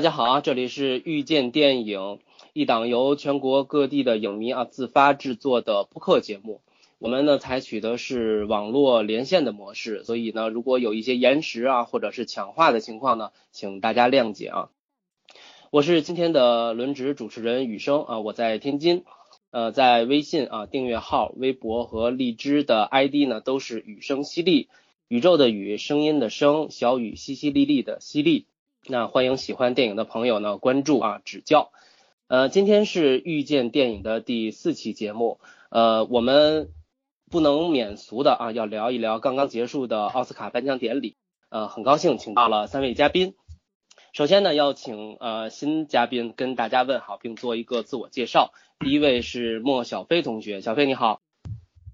大家好啊，这里是遇见电影，一档由全国各地的影迷啊自发制作的播客节目。我们呢采取的是网络连线的模式，所以呢，如果有一些延时啊或者是抢话的情况呢，请大家谅解啊。我是今天的轮值主持人雨生啊，我在天津，呃，在微信啊订阅号、微博和荔枝的 ID 呢都是雨声淅沥，宇宙的宇，声音的声，小雨淅淅沥沥的淅沥。那欢迎喜欢电影的朋友呢关注啊指教，呃今天是遇见电影的第四期节目，呃我们不能免俗的啊要聊一聊刚刚结束的奥斯卡颁奖典礼，呃很高兴请到了三位嘉宾，首先呢要请呃新嘉宾跟大家问好并做一个自我介绍，第一位是莫小飞同学，小飞你好，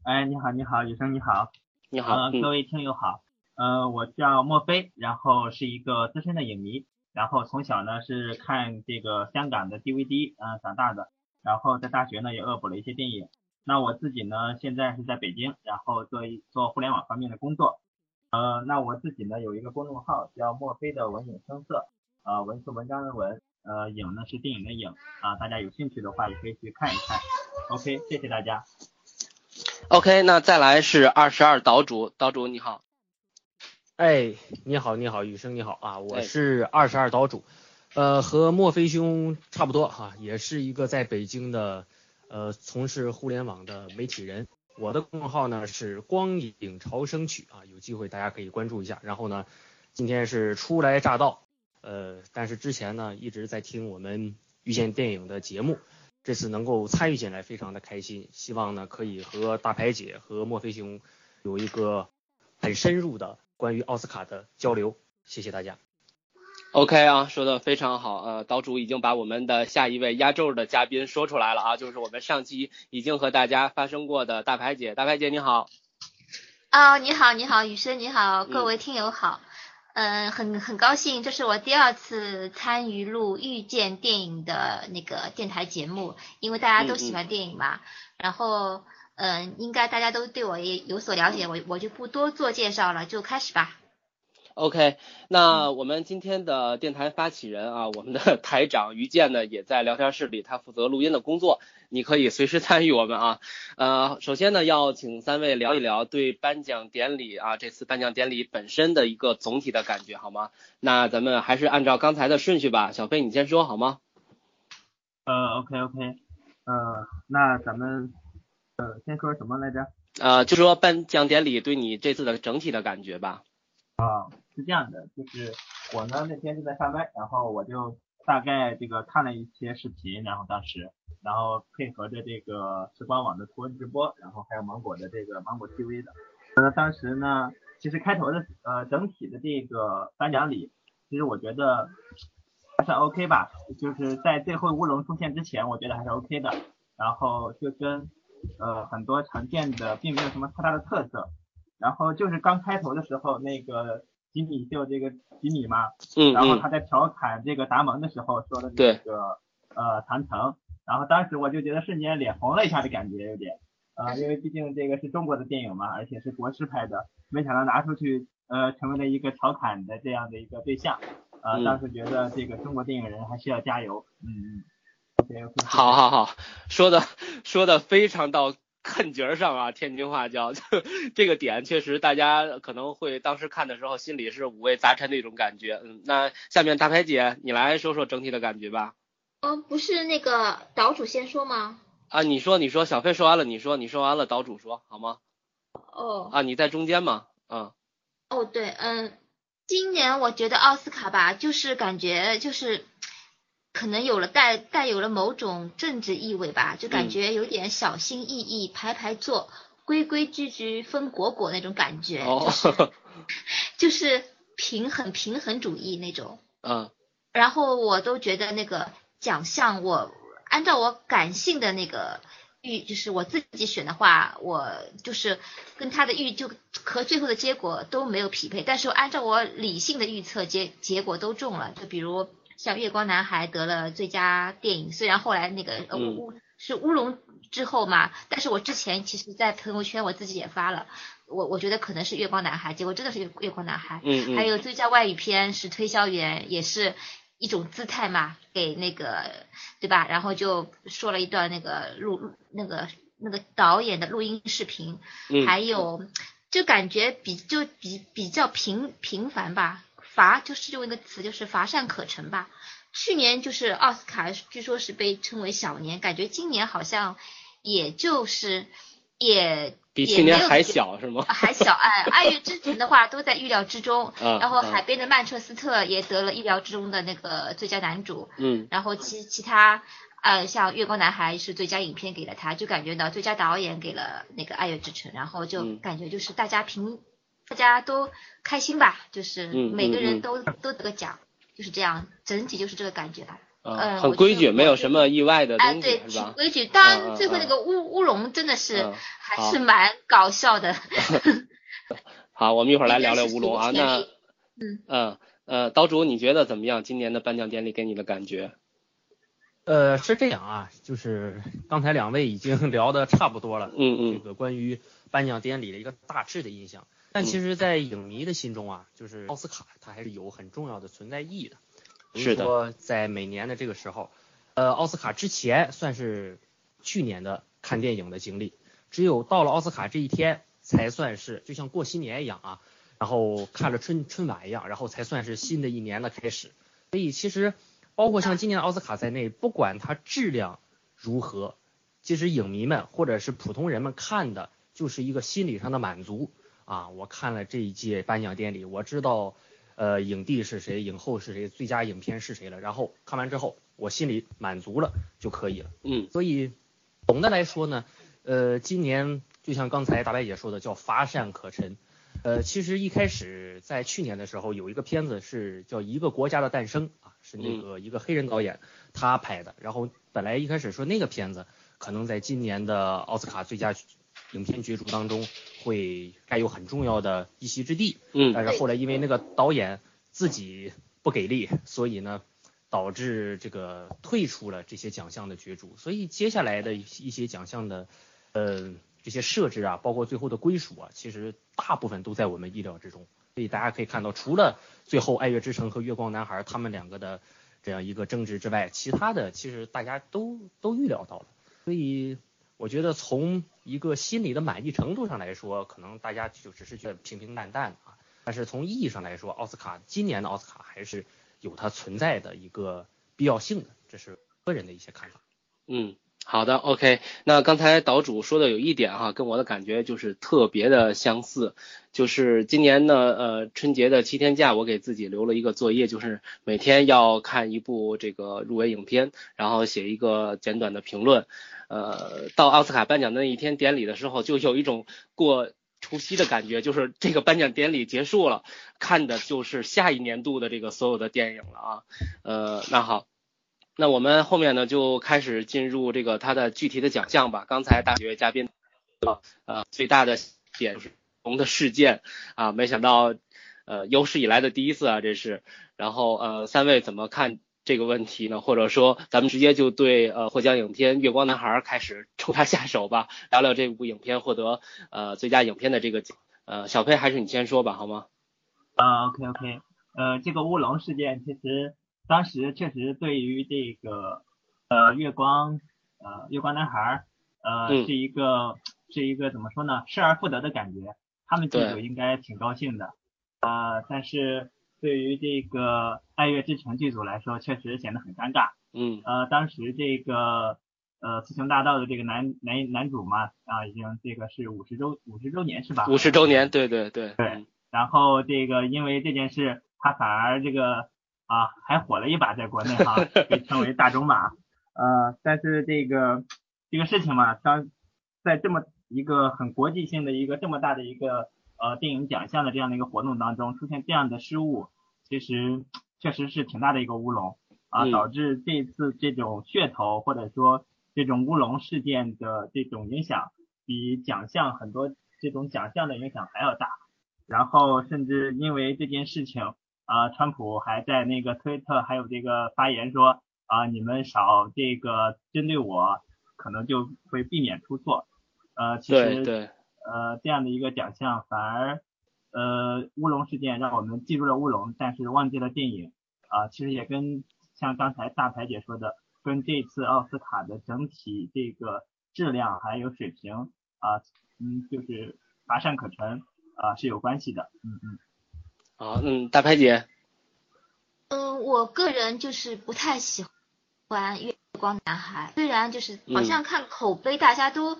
哎你好你好雨生你好，你好各位听友好。呃，我叫莫非，然后是一个资深的影迷，然后从小呢是看这个香港的 DVD 嗯长大的，然后在大学呢也恶补了一些电影。那我自己呢现在是在北京，然后做一做互联网方面的工作。呃，那我自己呢有一个公众号叫莫非的文影声色，呃，文是文章的文，呃，影呢是电影的影啊，大家有兴趣的话也可以去看一看。OK，谢谢大家。OK，那再来是二十二岛主，岛主你好。哎，你好，你好，雨生你好啊，我是二十二岛主，呃，和墨菲兄差不多哈，也是一个在北京的呃从事互联网的媒体人。我的公众号呢是光影潮生曲啊，有机会大家可以关注一下。然后呢，今天是初来乍到，呃，但是之前呢一直在听我们遇见电影的节目，这次能够参与进来非常的开心，希望呢可以和大牌姐和墨菲兄有一个很深入的。关于奥斯卡的交流，谢谢大家。OK 啊，说的非常好。呃，岛主已经把我们的下一位压轴的嘉宾说出来了啊，就是我们上期已经和大家发生过的大牌姐。大牌姐你好。啊，你好，你好，雨生你好，各位听友好。嗯，很很高兴，这是我第二次参与录遇见电影的那个电台节目，因为大家都喜欢电影嘛。然后。嗯，应该大家都对我也有所了解，我我就不多做介绍了，就开始吧。OK，那我们今天的电台发起人啊，我们的 台长于健呢也在聊天室里，他负责录音的工作，你可以随时参与我们啊。呃，首先呢，要请三位聊一聊对颁奖典礼啊这次颁奖典礼本身的一个总体的感觉，好吗？那咱们还是按照刚才的顺序吧，小飞你先说好吗？呃，OK OK，呃，那咱们。呃，先说什么来着？呃，就说颁奖典礼对你这次的整体的感觉吧。啊，是这样的，就是我呢那天是在上班，然后我就大概这个看了一些视频，然后当时，然后配合着这个时光网的图文直播，然后还有芒果的这个芒果 TV 的。呃，当时呢，其实开头的呃整体的这个颁奖礼，其实我觉得还算 OK 吧，就是在最后乌龙出现之前，我觉得还是 OK 的。然后就跟呃，很多常见的并没有什么太大的特色，然后就是刚开头的时候，那个吉米秀这个吉米嘛，嗯，然后他在调侃这个达蒙的时候说的那个呃长城，然后当时我就觉得瞬间脸红了一下的感觉有点，呃，因为毕竟这个是中国的电影嘛，而且是国师拍的，没想到拿出去呃成为了一个调侃的这样的一个对象，呃，当时觉得这个中国电影人还是要加油，嗯嗯。好好好，说的说的非常到坎节上啊，天津话叫 这个点，确实大家可能会当时看的时候心里是五味杂陈的一种感觉。嗯，那下面大牌姐你来说说整体的感觉吧。嗯，不是那个岛主先说吗？啊，你说你说，小飞说完了，你说你说完了，岛主说好吗？哦。啊，你在中间吗？嗯。哦，对，嗯，今年我觉得奥斯卡吧，就是感觉就是。可能有了带带有了某种政治意味吧，就感觉有点小心翼翼，排排坐，规规矩矩，分果果那种感觉，就是就是平衡平衡主义那种。嗯。然后我都觉得那个奖项，我按照我感性的那个预，就是我自己选的话，我就是跟他的预就和最后的结果都没有匹配，但是按照我理性的预测，结结果都中了，就比如。像《月光男孩》得了最佳电影，虽然后来那个乌是乌龙之后嘛，但是我之前其实，在朋友圈我自己也发了，我我觉得可能是《月光男孩》，结果真的是《月月光男孩》。嗯还有最佳外语片是《推销员》，也是一种姿态嘛，给那个对吧？然后就说了一段那个录那个那个导演的录音视频，嗯还有就感觉比就比比较平平凡吧，乏就是用一个词就是乏善可陈吧。去年就是奥斯卡，据说是被称为小年，感觉今年好像也就是也比去年还小是吗？还小哎，《爱乐之城》的话都在预料之中，嗯然后嗯海边的曼彻斯特也得了意料之中的那个最佳男主，嗯然后其其他呃像《月光男孩》是最佳影片给了他，就感觉到最佳导演给了那个《爱乐之城》，然后就嗯感觉就是大家平大家都开心吧，就是嗯每个嗯嗯人都都得个奖，就是这样，整体就是这个感觉吧。啊，嗯很规矩，没有什么意外的哎，东对，西是吧？挺规矩。嗯当嗯然，最后那嗯个乌乌龙真的是还是蛮搞笑的。好，我们一会儿来聊聊乌龙啊。那嗯嗯呃，岛主你觉得怎么样？今年的颁奖典礼给你的感觉？呃，是这样啊，就是刚才两位已经 聊的差不多了，嗯嗯这个关于颁奖典礼的一个大致的印象。但其实，在影迷的心中啊，就是奥斯卡它还是有很重要的存在意义的。是的在每年的这个时候，呃，奥斯卡之前算是去年的看电影的经历，只有到了奥斯卡这一天，才算是就像过新年一样啊，然后看了春春晚一样，然后才算是新的一年的开始。所以其实包括像今年的奥斯卡在内，不管它质量如何，其实影迷们或者是普通人们看的就是一个心理上的满足啊。我看了这一届颁奖典礼，我知道呃影帝是谁，影后是谁，最佳影片是谁了，然后看完之后我心里满足了就可以了。嗯所以总的来说呢，呃，今年就像刚才大白姐说的，叫乏善可陈。呃，其实一开始在去年的时候，有一个片子是叫《一个国家的诞生》啊，是那个一个黑人导演他拍的。然后本来一开始说那个片子可能在今年的奥斯卡最佳影片角逐当中会占有很重要的一席之地。嗯但是后来因为那个导演自己不给力，所以呢，导致这个退出了这些奖项的角逐。所以接下来的一一些奖项的，呃，这些设置啊，包括最后的归属啊，其实大部分都在我们意料之中。所以大家可以看到，除了最后《爱乐之城》和《月光男孩》他们两个的这样一个争执之外，其他的其实大家都都预料到了。所以我觉得从一个心理的满意程度上来说，可能大家就只是觉得平平淡淡啊。但是从意义上来说，奥斯卡今年的奥斯卡还是有它存在的一个必要性的，这是个人的一些看法。嗯，好的，OK。那刚才岛主说的有一点哈，跟我的感觉就是特别的相似。就是今年呢，呃，春节的七天假，我给自己留了一个作业，就是每天要看一部这个入围影片，然后写一个简短的评论。呃，到奥斯卡颁奖的那一天典礼的时候，就有一种过除夕的感觉，就是这个颁奖典礼结束了，看的就是下一年度的这个所有的电影了啊。呃，那好。那我们后面呢就开始进入这个它的具体的奖项吧。刚才大学嘉宾呃最大的点就是龙的事件啊，没想到呃有史以来的第一次啊，这是。然后呃三位怎么看这个问题呢？或者说咱们直接就对呃获奖影片《月光男孩》开始 冲他下手吧，聊聊这部影片获得呃最佳影片的这个奖。呃，小佩还是你先说吧，好吗？啊，OK OK，呃，这个乌龙事件其实当时确实对于这个呃月光呃月光男孩呃、嗯。是一个是一个怎么说呢失而复得的感觉，他们剧组应该挺高兴的，呃，但是对于这个爱乐之城剧组来说，确实显得很尴尬。嗯。呃，当时这个呃雌雄大盗的这个男男男主嘛，啊，已经这个是五十周五十周年是吧？五十周年，对对对，对嗯。然后这个因为这件事，他反而这个啊还火了一把，在国内哈被称为大中马。呃，但是这个这个事情嘛，当在这么一个很国际性的一个这么大的一个呃电影奖项的这样的一个活动当中，出现这样的失误，其实确实是挺大的一个乌龙啊，嗯导致这次这种噱头或者说这种乌龙事件的这种影响，比奖项很多这种奖项的影响还要大。然后甚至因为这件事情，啊、川普还在那个推特还有这个发言说，啊、你们少这个针对我，可能就会避免出错。呃，其实对对，呃这样的一个奖项反而，呃乌龙事件让我们记住了乌龙，但是忘记了电影。啊，其实也跟像刚才大台姐说的，跟这次奥斯卡的整体这个质量还有水平啊，嗯，就是乏善可陈啊是有关系的。嗯嗯。好，嗯，大拍姐。嗯，我个人就是不太喜欢《月光男孩》，虽然就是好像看口碑，大家都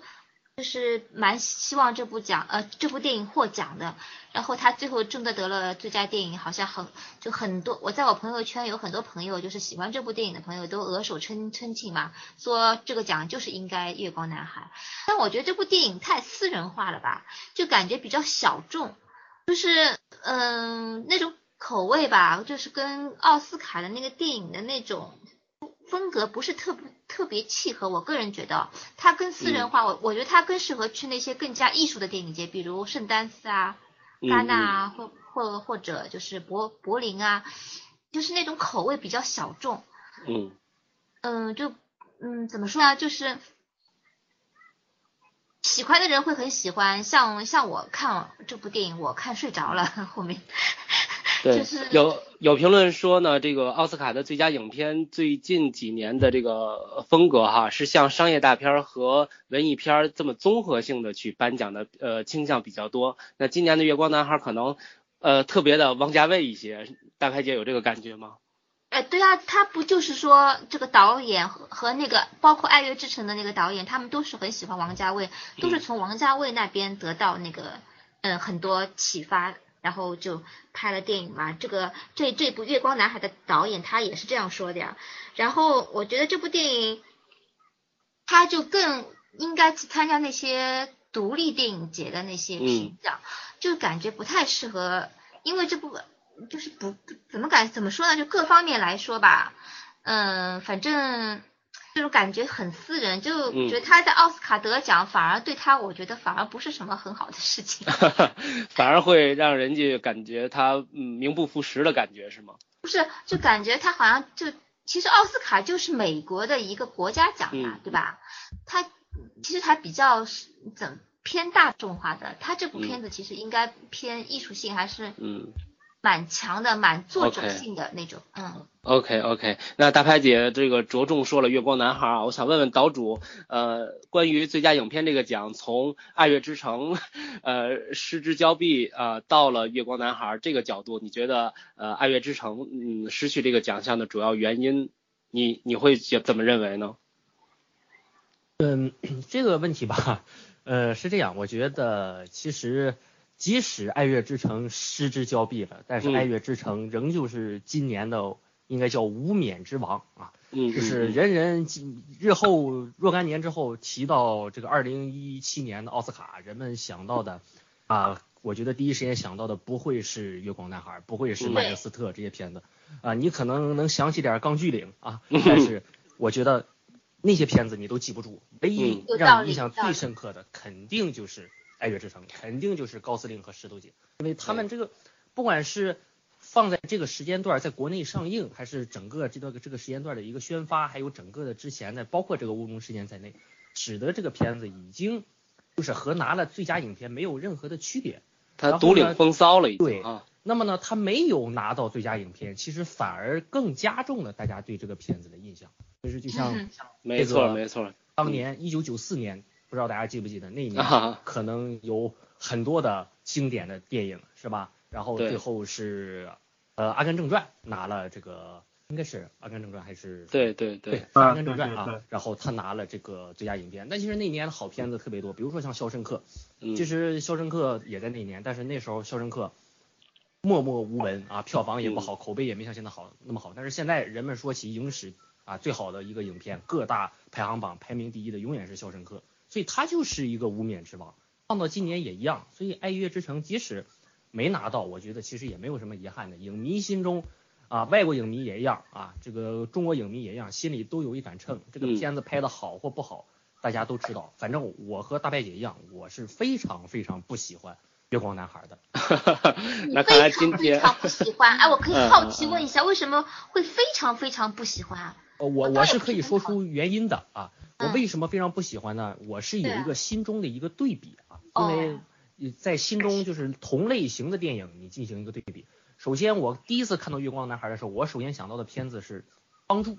就是蛮希望这部奖呃这部电影获奖的，然后他最后真的得了最佳电影，好像很就很多，我在我朋友圈有很多朋友就是喜欢这部电影的朋友都额手称称庆嘛，说这个奖就是应该《月光男孩》，但我觉得这部电影太私人化了吧，就感觉比较小众，就是嗯那种。口味吧，就是跟奥斯卡的那个电影的那种风格不是特别特别契合。我个人觉得，它更私人化，我我觉得它更适合去那些更加艺术的电影节，比如圣丹斯啊、戛纳啊，或或或者就是柏柏林啊，就是那种口味比较小众。嗯。嗯，就嗯怎么说啊，就是喜欢的人会很喜欢，像像我看这部电影，我看睡着了后面。对，有有评论说呢，这个奥斯卡的最佳影片最近几年的这个风格哈，是像商业大片和文艺片这么综合性的去颁奖的，呃，倾向比较多。那今年的月光男孩可能，呃，特别的王家卫一些，大开姐有这个感觉吗？哎，对啊，他不就是说这个导演和和那个包括《爱乐之城》的那个导演，他们都是很喜欢王家卫，都是从王家卫那边得到那个嗯很多启发。然后就拍了电影嘛，这个这这部《月光男孩》的导演他也是这样说的呀。然后我觉得这部电影，他就更应该去参加那些独立电影节的那些评奖，就感觉不太适合，因为这部就是不怎么感怎么说呢？就各方面来说吧，嗯，反正。这种感觉很私人，就觉得他在奥斯卡得奖，反而对他，我觉得反而不是什么很好的事情，反而会让人家感觉他嗯名不副实的感觉是吗？不是，就感觉他好像就其实奥斯卡就是美国的一个国家奖呀，对吧？他其实他比较怎偏大众化的，他这部片子其实应该偏艺术性还是嗯。蛮强的，蛮作者性的那种，嗯。OK OK，那大拍姐这个着重说了《月光男孩》啊，我想问问岛主，呃，关于最佳影片这个奖，从《爱乐之城》呃失之交臂啊，到了《月光男孩》这个角度，你觉得呃《爱乐之城》嗯失去这个奖项的主要原因，你你会怎么认为呢？嗯，这个问题吧，呃，是这样，我觉得其实。即使爱乐之城失之交臂了，但是爱乐之城仍旧是今年的应该叫无冕之王啊，就是人人日后若干年之后提到这个二零一七年的奥斯卡，人们想到的啊，我觉得第一时间想到的不会是月光男孩，不会是麦克斯特这些片子啊，你可能能想起点钢锯岭啊，但是我觉得那些片子你都记不住，唯一让你印象最深刻的肯定就是。爱乐之城肯定就是高司令和石头姐，因为他们这个不管是放在这个时间段在国内上映，还是整个这段这个时间段的一个宣发，还有整个的之前的，包括这个乌龙事件在内，使得这个片子已经就是和拿了最佳影片没有任何的区别。他独领风骚了，已经。对啊。那么呢，他没有拿到最佳影片，其实反而更加重了大家对这个片子的印象。就是就像没错没错，当年一九九四年。不知道大家记不记得那一年，可能有很多的经典的电影，是吧？然后最后是呃《阿甘正传》拿了这个，应该是《阿甘正传》还是？对对对，《阿甘正传》啊，然后他拿了这个最佳影片。但其实那年的好片子特别多，比如说像《肖申克》，其实《肖申克》也在那年，但是那时候《肖申克》默默无闻啊，票房也不好，口碑也没像现在好那么好。但是现在人们说起影史啊最好的一个影片，各大排行榜排名第一的永远是《肖申克》。所以他就是一个无冕之王，放到今年也一样。所以《爱乐之城》即使没拿到，我觉得其实也没有什么遗憾的。影迷心中啊，外国影迷也一样啊，这个中国影迷也一样，心里都有一杆秤。这个片子拍的好或不好，大家都知道。反正我和大白姐一样，我是非常非常不喜欢《月光男孩》的。那看来今天非常不喜欢。哎，我可以好奇问一下，为什么会非常非常不喜欢？我我是可以说出原因的啊。我为什么非常不喜欢呢？我是有一个心中的一个对比啊，因为在心中就是同类型的电影，你进行一个对比。首先我第一次看到《月光男孩》的时候，我首先想到的片子是《帮助》，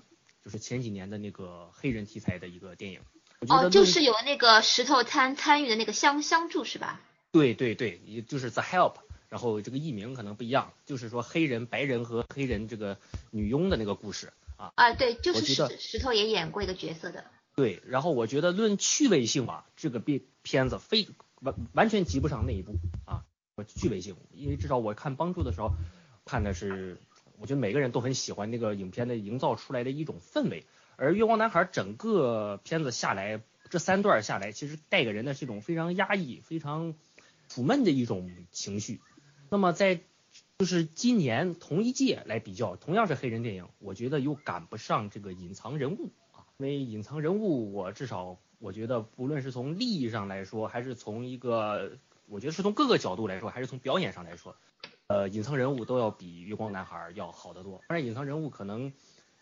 就是前几年的那个黑人题材的一个电影。哦，就是有那个石头参参与的那个相相助是吧？对对对，也就是 The Help，然后这个译名可能不一样，就是说黑人、白人和黑人这个女佣的那个故事啊。啊，对，就是石石头也演过一个角色的。对，然后我觉得论趣味性吧，这个片片子非完完全及不上那一部啊，趣味性，因为至少我看帮助的时候看的是，我觉得每个人都很喜欢那个影片的营造出来的一种氛围。而月光男孩整个片子下来，这三段下来，其实带给人的是一种非常压抑、非常苦闷的一种情绪。那么在就是今年同一届来比较，同样是黑人电影，我觉得又赶不上这个隐藏人物。因为隐藏人物，我至少我觉得，不论是从利益上来说，还是从一个，我觉得是从各个角度来说，还是从表演上来说，呃，隐藏人物都要比月光男孩要好得多。当然，隐藏人物可能。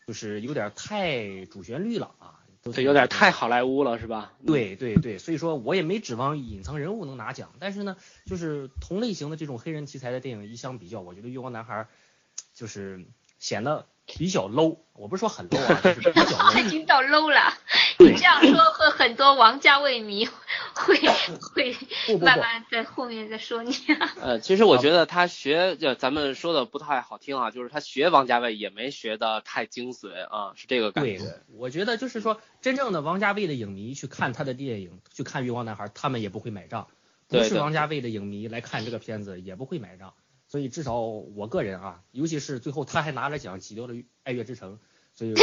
就是有点太主旋律了啊，对，有点太好莱坞了，是吧？对对对，所以说我也没指望隐藏人物能拿奖，但是呢，就是同类型的这种黑人题材的电影一相比较，我觉得月光男孩就是显得。比较 low，我不是说很 low 啊，就是比较 low。已经到 low 了，你这样说和很多王家卫迷会 会慢慢在后面再说你。呃，其实我觉得他学，就咱们说的不太好听啊，就是他学王家卫也没学的太精髓啊，是这个感觉。对，我觉得就是说，真正的王家卫的影迷去看他的电影，去看《月光男孩》，他们也不会买账；不是王家卫的影迷来看这个片子，也不会买账。所以至少我个人啊，尤其是最后他还拿了奖，挤掉了《爱乐之城》，所以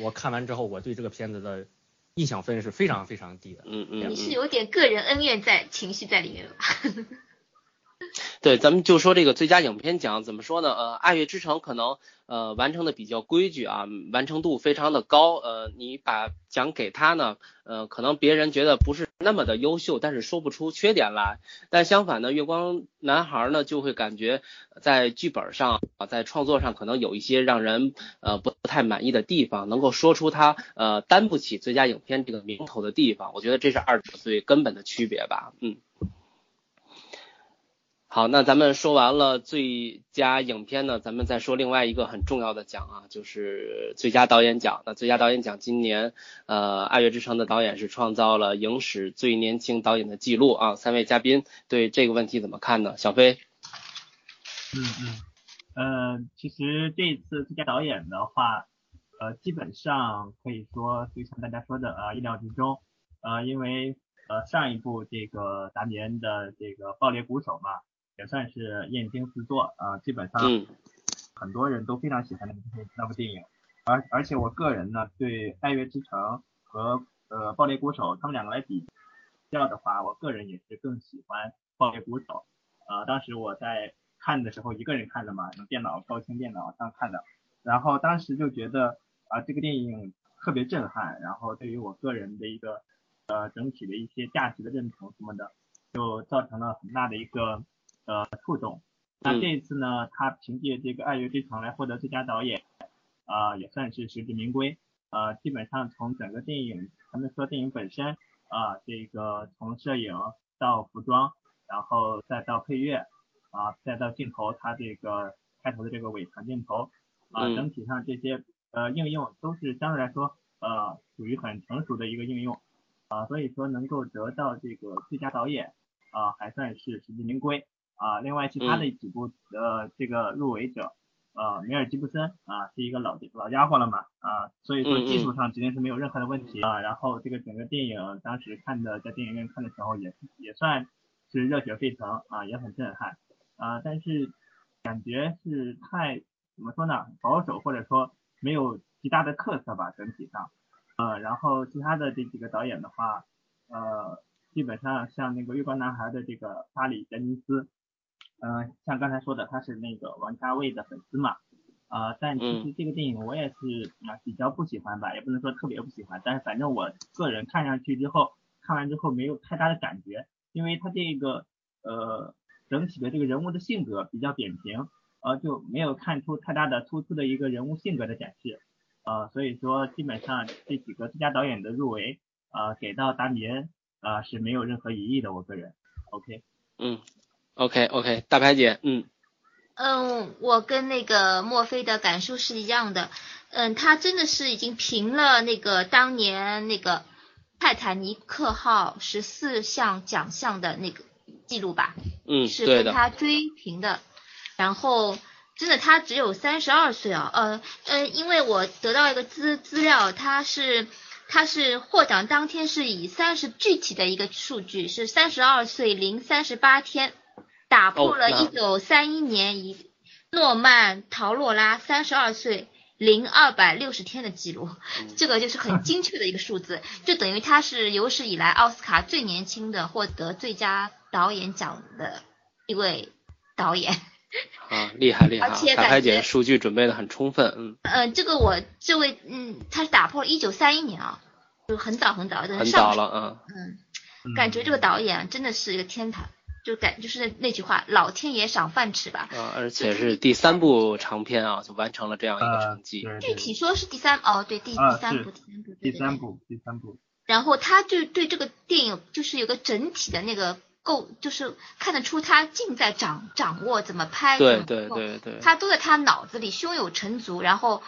我 我看完之后，我对这个片子的印象分是非常非常低的。嗯嗯。你是有点个人恩怨在情绪在里面吧？对，咱们就说这个最佳影片奖怎么说呢？呃，《爱乐之城》可能呃完成的比较规矩啊，完成度非常的高。呃，你把奖给他呢，呃，可能别人觉得不是那么的优秀，但是说不出缺点来。但相反呢，《月光男孩》呢就会感觉在剧本上啊，在创作上可能有一些让人呃不太满意的地方，能够说出他呃担不起最佳影片这个名头的地方。我觉得这是二者最根本的区别吧。嗯。好，那咱们说完了最佳影片呢，咱们再说另外一个很重要的奖啊，就是最佳导演奖。那最佳导演奖今年，呃，《爱乐之城》的导演是创造了影史最年轻导演的记录啊。三位嘉宾对这个问题怎么看呢？小飞？嗯嗯，呃，其实这一次最佳导演的话，呃，基本上可以说就像大家说的啊，意料之中。呃，因为呃上一部这个达米恩的这个《爆裂鼓手》嘛。也算是燕京四作啊，基本上很多人都非常喜欢那部那部电影，而而且我个人呢，对《爱乐之城》和呃《爆裂鼓手》他们两个来比较的话，我个人也是更喜欢《爆裂鼓手》啊。当时我在看的时候，一个人看的嘛，用电脑高清电脑上看的，然后当时就觉得啊，这个电影特别震撼，然后对于我个人的一个呃整体的一些价值的认同什么的，就造成了很大的一个。呃，触动。那这一次呢，他凭借这个《爱乐之城》来获得最佳导演，啊，也算是实至名归。呃，基本上从整个电影，咱们说电影本身，啊，这个从摄影到服装，然后再到配乐，啊，再到镜头，它这个开头的这个尾长镜头，啊，整体上这些呃应用都是相对来说，呃，属于很成熟的一个应用，啊，所以说能够得到这个最佳导演，啊，还算是实至名归。啊，另外其他的几部呃这个入围者，呃梅尔吉布森啊是一个老老家伙了嘛啊，所以说技术上肯定是没有任何的问题啊。然后这个整个电影当时看的在电影院看的时候也也算是热血沸腾啊，也很震撼啊。但是感觉是太怎么说呢保守或者说没有极大的特色吧整体上。呃，然后其他的这几个导演的话，呃基本上像那个月光男孩的这个巴里杰尼斯。嗯，像刚才说的，他是那个王家卫的粉丝嘛，啊，但其实这个电影我也是啊比较不喜欢吧，也不能说特别不喜欢，但是反正我个人看上去之后，看完之后没有太大的感觉，因为他这个呃整体的这个人物的性格比较扁平，呃就没有看出太大的突出的一个人物性格的展示，呃所以说基本上这几个最佳导演的入围，呃给到达米恩啊是没有任何疑义的，我个人，OK，嗯。OK OK，大牌姐，嗯，嗯，我跟那个墨菲的感受是一样的。嗯，他真的是已经平了那个当年那个泰坦尼克号十四项奖项的那个记录吧？嗯，是。跟他追平的。然后，真的他只有三十二岁啊。呃呃，因为我得到一个资资料，他是他是获奖当天是以三十具体的一个数据是三十二岁零三十八天，打破了一九三一年以诺曼陶洛拉三十二岁。零二百六十天的记录，这个就是很精确的一个数字，就等于他是有史以来奥斯卡最年轻的获得最佳导演奖的一位导演。啊，厉害厉害！而且彩排姐数据准备的很充分，嗯。呃，这个我这位嗯，他是打破了一九三一年啊，就很早很早的。很早了嗯。嗯，感觉这个导演真的是一个天才。就感就是那句话，老天爷赏饭吃吧。啊，而且是第三部长片啊，就完成了这样一个成绩。具体说是第三哦，对，第第三部，第三部，第三部，第三部。然后他就对这个电影就是有个整体的那个构，就是看得出他尽在掌掌握怎么拍，对对对对，他都在他脑子里胸有成竹，然后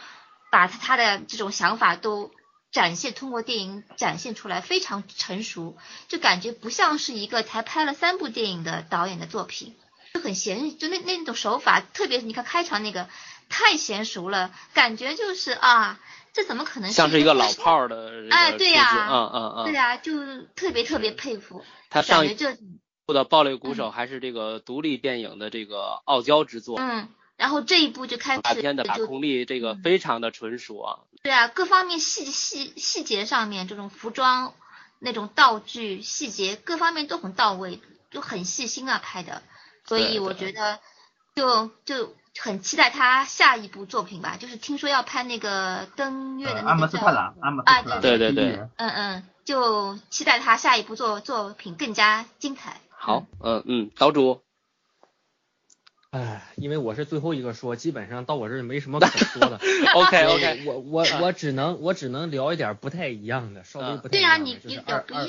把他他的这种想法都。展现通过电影展现出来非常成熟，就感觉不像是一个才拍了三部电影的导演的作品，就很娴就那那种手法，特别是你看开场那个太娴熟了，感觉就是啊，这怎么可能像是一个老炮儿的哎，对呀，嗯嗯嗯，对呀，就特别特别佩服。他上一部的《暴力鼓手》还是这个独立电影的这个傲娇之作，嗯。然后这一步就开始大片的把控力，这个非常的纯熟啊。对啊，各方面细细细节上面，这种服装、那种道具细节各方面都很到位，就很细心啊拍的。所以我觉得，就就很期待他下一部作品吧。就是听说要拍那个登月的那个。阿姆斯特朗，阿姆斯特朗。对对对。嗯嗯，就期待他下一部作作品更加精彩。好，嗯嗯，岛主。哎，因为我是最后一个说，基本上到我这儿没什么 可说的。OK OK，我我我只能我只能聊一点不太一样的，稍微不太一样的，就是二二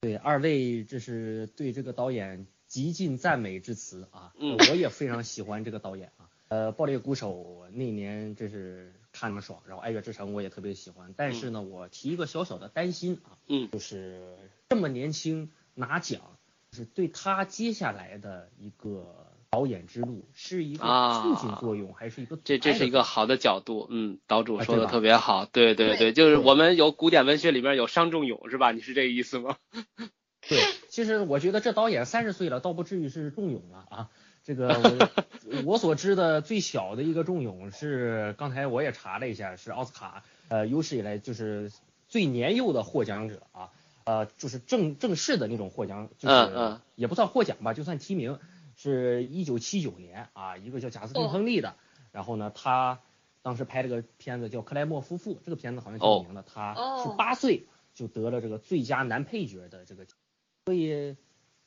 对二位这是对这个导演极尽赞美之词啊，我也非常喜欢这个导演啊。呃，爆裂鼓手那年真是看着爽，然后爱乐之城我也特别喜欢，但是呢，我提一个小小的担心啊，嗯，就是这么年轻拿奖，就是对他接下来的一个。导演之路是一个促进作用，还是一个这这是一个好的角度，嗯，岛主说的特别好，对对对，就是我们有古典文学里面有伤仲永是吧？你是这个意思吗？对，其实我觉得这导演三十岁了，倒不至于是仲永了啊。这个我 所知的最小的一个仲永是，刚才我也查了一下，是奥斯卡呃有史以来就是最年幼的获奖者啊，呃就是正正式的那种获奖，就是也不算获奖吧，就算提名。是一九七九年啊，一个叫贾斯汀·亨利的，然后呢，他当时拍这个片子叫《克莱默夫妇》，这个片子好像挺有名的，他是八岁就得了这个最佳男配角的这个，所以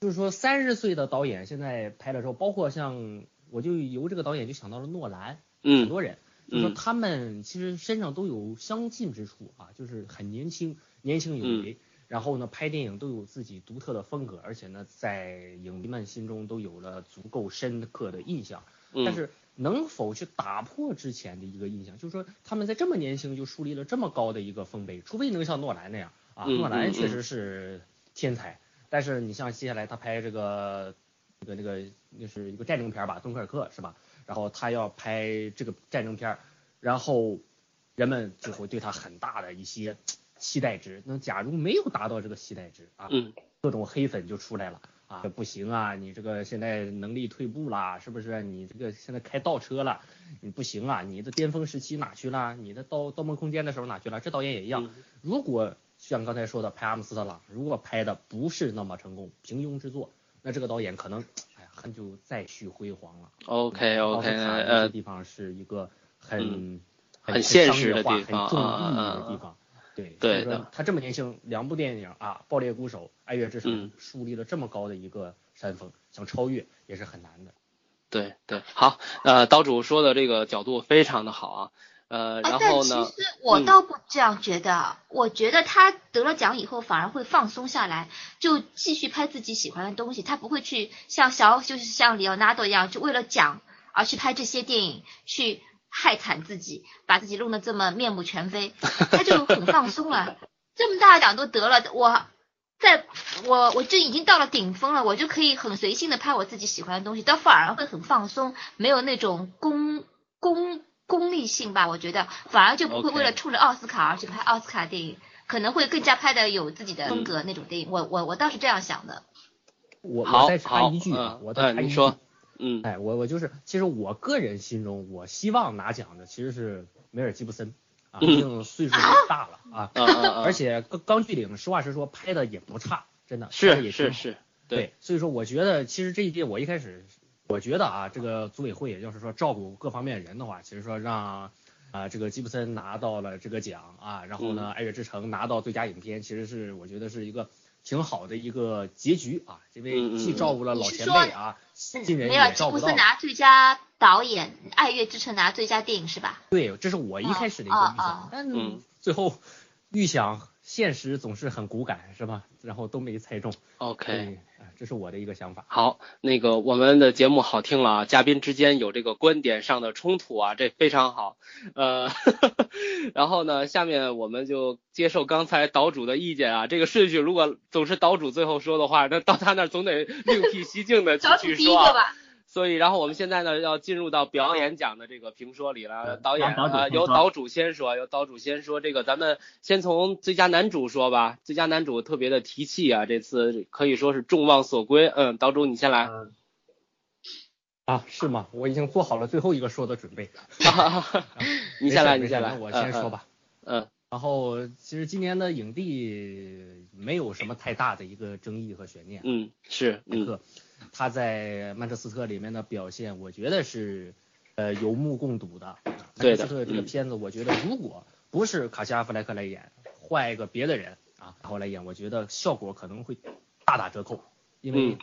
就是说三十岁的导演现在拍的时候，包括像我就由这个导演就想到了诺兰，很多人。就说他们其实身上都有相近之处啊，就是很年轻，年轻有为。然后呢，拍电影都有自己独特的风格，而且呢，在影迷们心中都有了足够深刻的印象。但是能否去打破之前的一个印象，就是说他们在这么年轻就树立了这么高的一个丰碑，除非能像诺兰那样啊，诺兰确实是天才。但是你像接下来他拍这个那个那个那是一个战争片吧，敦刻尔克是吧？然后他要拍这个战争片，然后人们就会对他很大的一些。期待值，那假如没有达到这个期待值啊，嗯，各种黑粉就出来了啊，不行啊，你这个现在能力退步啦，是不是？你这个现在开倒车了，你不行啊，你的巅峰时期哪去了？你的盗盗梦空间的时候哪去了？这导演也一样，如果像刚才说的拍阿姆斯特朗，如果拍的不是那么成功，平庸之作，那这个导演可能，哎呀，很久再续辉煌了。OK OK，呃，地方是一个很很现实的地方，很重意义的地方。对，对的，他这么年轻，两部电影啊，《爆裂鼓手》《爱乐之城》树立了这么高的一个山峰，想超越也是很难的。对对，好，呃，岛主说的这个角度非常的好啊，呃，然后呢？其实我倒不这样觉得，我觉得他得了奖以后反而会放松下来，就继续拍自己喜欢的东西，他不会去像小就是像里奥纳多一样，就为了奖而去拍这些电影，去害惨自己，把自己弄得这么面目全非，他就很放松了。这么大奖都得了，我在我我就已经到了顶峰了，我就可以很随性的拍我自己喜欢的东西，倒反而会很放松，没有那种功功功利性吧？我觉得反而就不会为了冲着奥斯卡而去拍奥斯卡电影，可能会更加拍的有自己的风格那种电影。我我我倒是这样想的。我好我再插一句啊，嗯我再插一句。嗯你说嗯。哎，我我就是，其实我个人心中，我希望拿奖的其实是梅尔吉布森啊，嗯。毕竟岁数也大了啊，而且钢钢锯岭实话实说拍的也不差，真的是也是是，对，所以说我觉得其实这一届我一开始我觉得啊，这个组委会要是说照顾各方面人的话，其实说让啊、这个吉布森拿到了这个奖啊，然后呢，嗯。爱乐之城拿到最佳影片，其实是我觉得是一个挺好的一个结局啊，因嗯为嗯既照顾了老前辈啊，新人没有也照顾到吉布森。拿最佳导演，《爱乐之城》拿最佳电影是吧？对，这是我一开始的一个预想，但最后预想现实总是很骨感，是吧？然后都没猜中。OK。这是我的一个想法。好，那个我们的节目好听了啊，嘉宾之间有这个观点上的冲突啊，这非常好。呃，然后呢，下面我们就接受刚才岛主的意见啊，这个顺序如果总是岛主最后说的话，那到他那儿总得另辟蹊径的 去说。岛主第一。个吧。所以，然后我们现在呢要进入到表演奖的这个评说里了。嗯导演啊，由导主先说，由导主先说。这个咱们先从最佳男主说吧。最佳男主特别的提气啊，这次可以说是众望所归。嗯，导主你先来。嗯，啊，是吗？我已经做好了最后一个说的准备。你先来，你先来，我先说吧。嗯。然后，其实今年的影帝没有什么太大的一个争议和悬念。嗯，是，嗯他在曼彻斯特里面的表现，我觉得是呃有目共睹的。曼彻斯特这个嗯。片子，我觉得如果不是卡西阿弗莱克来演，换一个别的人啊，然后来演，我觉得效果可能会大打折扣，因为嗯。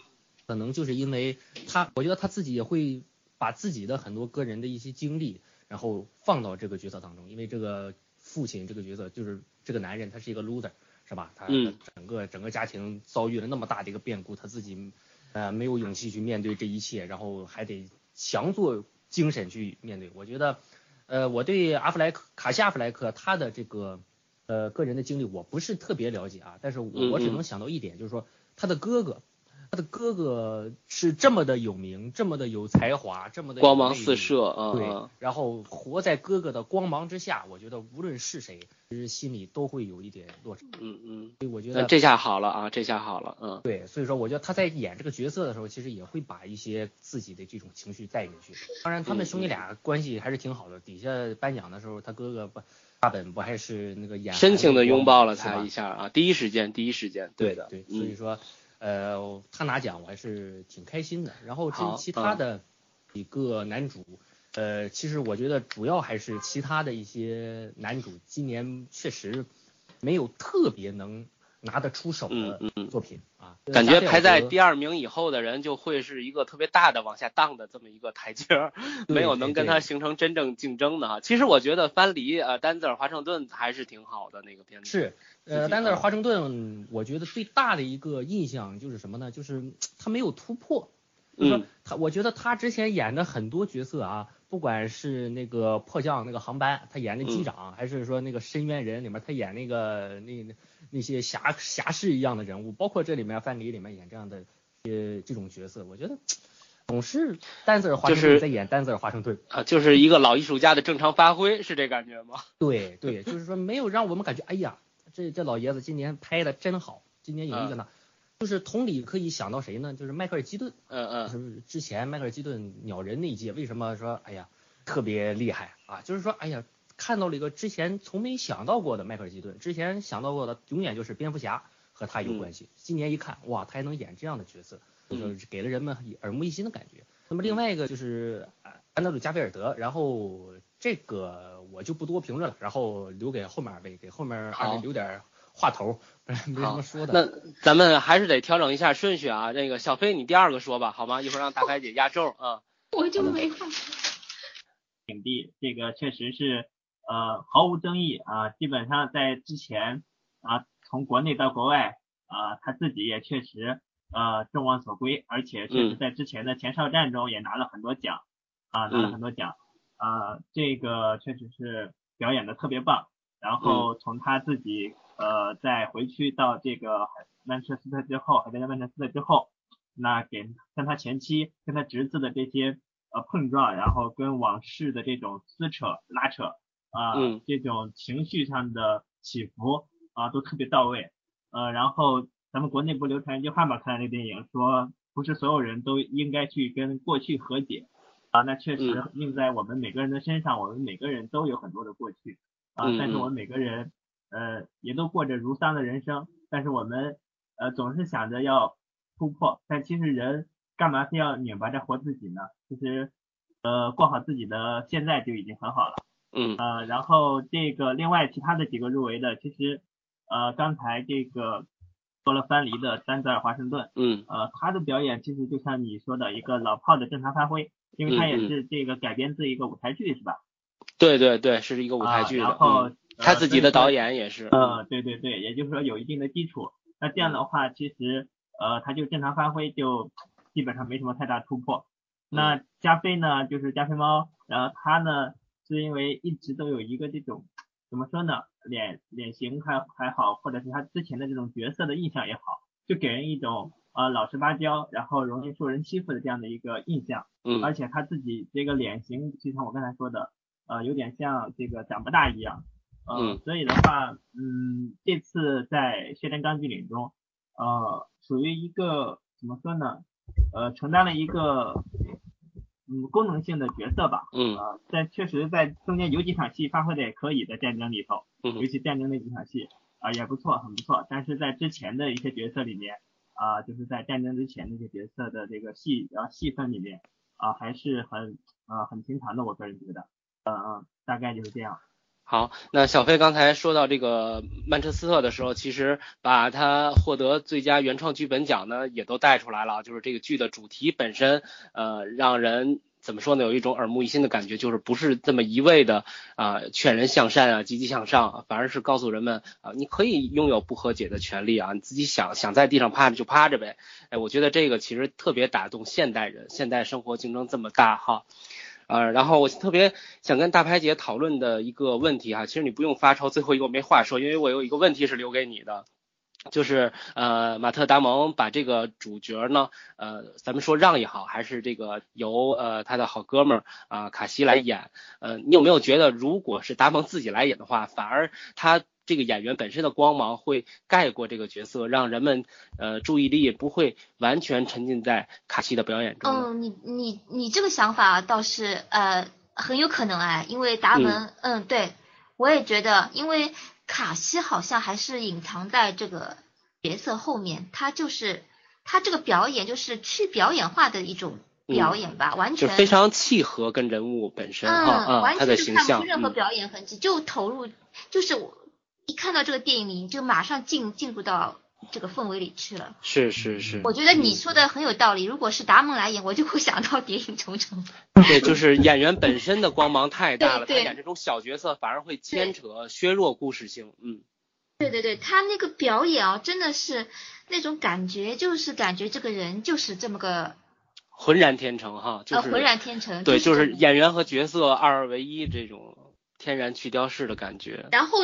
可能就是因为他，我觉得他自己也会把自己的很多个人的一些经历，然后放到这个角色当中，因为这个父亲这个角色就是这个男人，他是一个 loser，是吧？嗯。他整个整个家庭遭遇了那么大的一个变故，他自己呃没有勇气去面对这一切，然后还得强作精神去面对。我觉得，呃，我对阿弗莱克卡西阿弗莱克他的这个呃个人的经历我不是特别了解啊，但是我我只能想到一点，就是说他的哥哥。他的哥哥是这么的有名，这么的有才华，这么的光芒四射啊。对嗯，然后活在哥哥的光芒之下，我觉得无论是谁，其实心里都会有一点落差。嗯嗯，所以我觉得那这下好了啊，这下好了，嗯对，所以说我觉得他在演这个角色的时候，其实也会把一些自己的这种情绪带进去。当然，他们兄弟俩关系还是挺好的。底下颁奖的时候，他哥哥不大本不还是那个演深情的拥抱了他一下啊，第一时间，第一时间，对的，对对，所以嗯说，呃，他拿奖我还是挺开心的。然后至于其他嗯。的几个男主，呃，其实我觉得主要还是其他的一些男主今年确实没有特别能拿得出手的嗯嗯嗯。作品啊，感觉排在第二名以后的人就会是一个特别大的往下荡的这么一个台阶儿，没有能跟对他形成真正竞争的哈。其实我觉得藩篱呃丹泽尔华盛顿还是挺好的那个片子。是，呃，丹泽尔华盛顿，我觉得最大的一个印象就是什么呢？就是他没有突破。就是说嗯他，我觉得他之前演的很多角色啊，不管是那个迫降那个航班，他演那机嗯长，还是说那个深渊人里面他演那个那那那些侠侠士一样的人物，包括这里面范蠡里面演这样的呃这种角色，我觉得总是丹泽尔华盛顿在演丹泽尔华盛顿。啊，就是一个老艺术家的正常发挥，是这感觉吗？对对，就是说没有让我们感觉，哎呀，这这老爷子今年拍的真好，今年有一个呢，就是同理可以想到谁呢？就是迈克尔基顿，嗯嗯就是之前迈克尔基顿鸟人那一届，为什么说哎呀特别厉害啊？就是说哎呀看到了一个之前从没想到过的迈克尔基顿，之前想到过的永远就是蝙蝠侠和他有关系，今年一看哇，他还能演这样的角色，就是给了人们耳目一新的感觉。那么另外一个就是呃安德鲁加菲尔德，然后这个我就不多评论了，然后留给后面二位，给后面二好位留点话头，没什么说的。那咱们还是得调整一下顺序啊。那个小飞，你第二个说吧，好吗？一会儿让大白姐压轴啊。我就没话影帝这个确实是呃毫无争议啊，基本上在之前啊从国内到国外啊他自己也确实呃众望所归，而且确实嗯在之前的前哨战中也拿了很多奖啊，拿了很多奖，啊，这个确实是表演的特别棒。然后从他自己呃在回去到这个曼彻斯特之后，海边的曼彻斯特之后，那给跟他前妻跟他侄子的这些呃碰撞，然后跟往事的这种撕扯拉扯啊，这种情绪上的起伏啊都特别到位。呃，然后咱们国内不流传一句话嘛，看这个电影说。不是所有人都应该去跟过去和解啊，那确实映在我们每个人的身上，我们每个人都有很多的过去啊，但是我们每个人呃也都过着如丧的人生，但是我们呃总是想着要突破，但其实人干嘛非要拧巴着活自己呢？其实呃过好自己的现在就已经很好了，嗯呃然后这个另外其他的几个入围的，其实呃刚才这个。说了翻离的丹泽尔华盛顿，嗯，呃，他的表演其实就像你说的一个老炮的正常发挥，因为他也是这个改编自一个舞台剧是吧？对对对，是一个舞台剧的，然后他自己的导演也是，呃，对对对，也就是说有一定的基础，那这样的话其实呃他就正常发挥就基本上没什么太大突破。那加菲呢，就是加菲猫，然后他呢是因为一直都有一个这种怎么说呢？脸脸型还还好，或者是他之前的这种角色的印象也好，就给人一种呃老实巴交，然后容易受人欺负的这样的一个印象。嗯。而且他自己这个脸型，就像我刚才说的，呃，有点像这个长不大一样。嗯。所以的话，嗯，这次在《血战钢锯岭》中，呃，属于一个怎么说呢？呃，承担了一个。嗯，功能性的角色吧，嗯啊，在确实在中间有几场戏发挥的也可以，在战争里头，嗯，尤其战争那几场戏啊也不错，很不错。但是在之前的一些角色里面啊，就是在战争之前那些角色的这个戏啊戏份里面啊，还是很啊很平常的，我个人觉得，嗯嗯，大概就是这样。好，那小飞刚才说到这个曼彻斯特的时候，其实把他获得最佳原创剧本奖呢，也都带出来了。就是这个剧的主题本身，呃，让人怎么说呢？有一种耳目一新的感觉，就是不是这么一味的啊劝人向善啊，积极向上，反而是告诉人们啊，你可以拥有不和解的权利啊，你自己想想在地上趴着就趴着呗。哎，我觉得这个其实特别打动现代人，现代生活竞争这么大哈。呃，然后我特别想跟大拍姐讨论的一个问题哈，其实你不用发愁，最后一个我没话说，因为我有一个问题是留给你的，就是呃马特达蒙把这个主角呢，呃咱们说让也好，还是这个由呃他的好哥们儿啊卡西来演，呃你有没有觉得如果是达蒙自己来演的话，反而他。这个演员本身的光芒会盖过这个角色，让人们呃注意力不会完全沉浸在卡西的表演中。嗯，你你你这个想法倒是呃很有可能哎，因为达文，嗯，对我也觉得，因为卡西好像还是隐藏在这个角色后面，他就是他这个表演就是去表演化的一种表演吧，完全非常契合跟人物本身啊，完全是看不出任何表演痕迹，就投入就是我。一看到这个电影里，就马上进进入到这个氛围里去了。是是是，我觉得你说的很有道理。如果是达蒙来演，我就会想到《谍影重重》。对，就是演员本身的光芒太大了，他演这种小角色反而会牵扯、削弱故事性。嗯，对对对，他那个表演啊，真的是那种感觉，就是感觉这个人就是这么个浑然天成哈，就是浑然天成。对，就是演员和角色二二为一这种天然去雕饰的感觉。然后。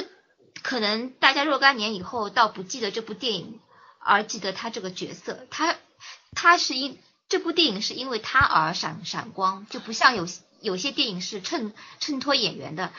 可能大家若干年以后倒不记得这部电影，而记得他这个角色。他他是因这部电影是因为他而闪闪光，就不像有有些电影是衬衬托演员的。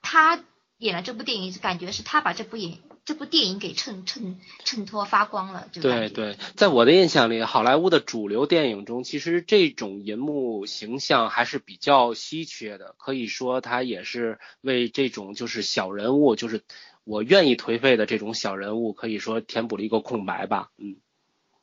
他演了这部电影，感觉是他把这部演这部电影给衬衬衬托发光了。对对，在我的印象里，好莱坞的主流电影中，其实这种银幕形象还是比较稀缺的。可以说，他也是为这种就是小人物，就是。我愿意颓废的这种小人物，可以说填补了一个空白吧。嗯，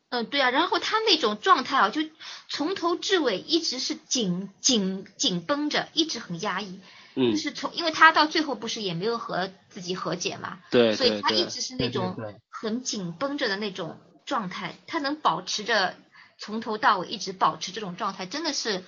嗯，对啊，然后他那种状态啊，就从头至尾一直是紧紧紧绷着，一直很压抑。嗯，就是从，因为他到最后不是也没有和自己和解嘛。对所以他一直是那种很紧绷着的那种状态。他能保持着从头到尾一直保持这种状态，真的是。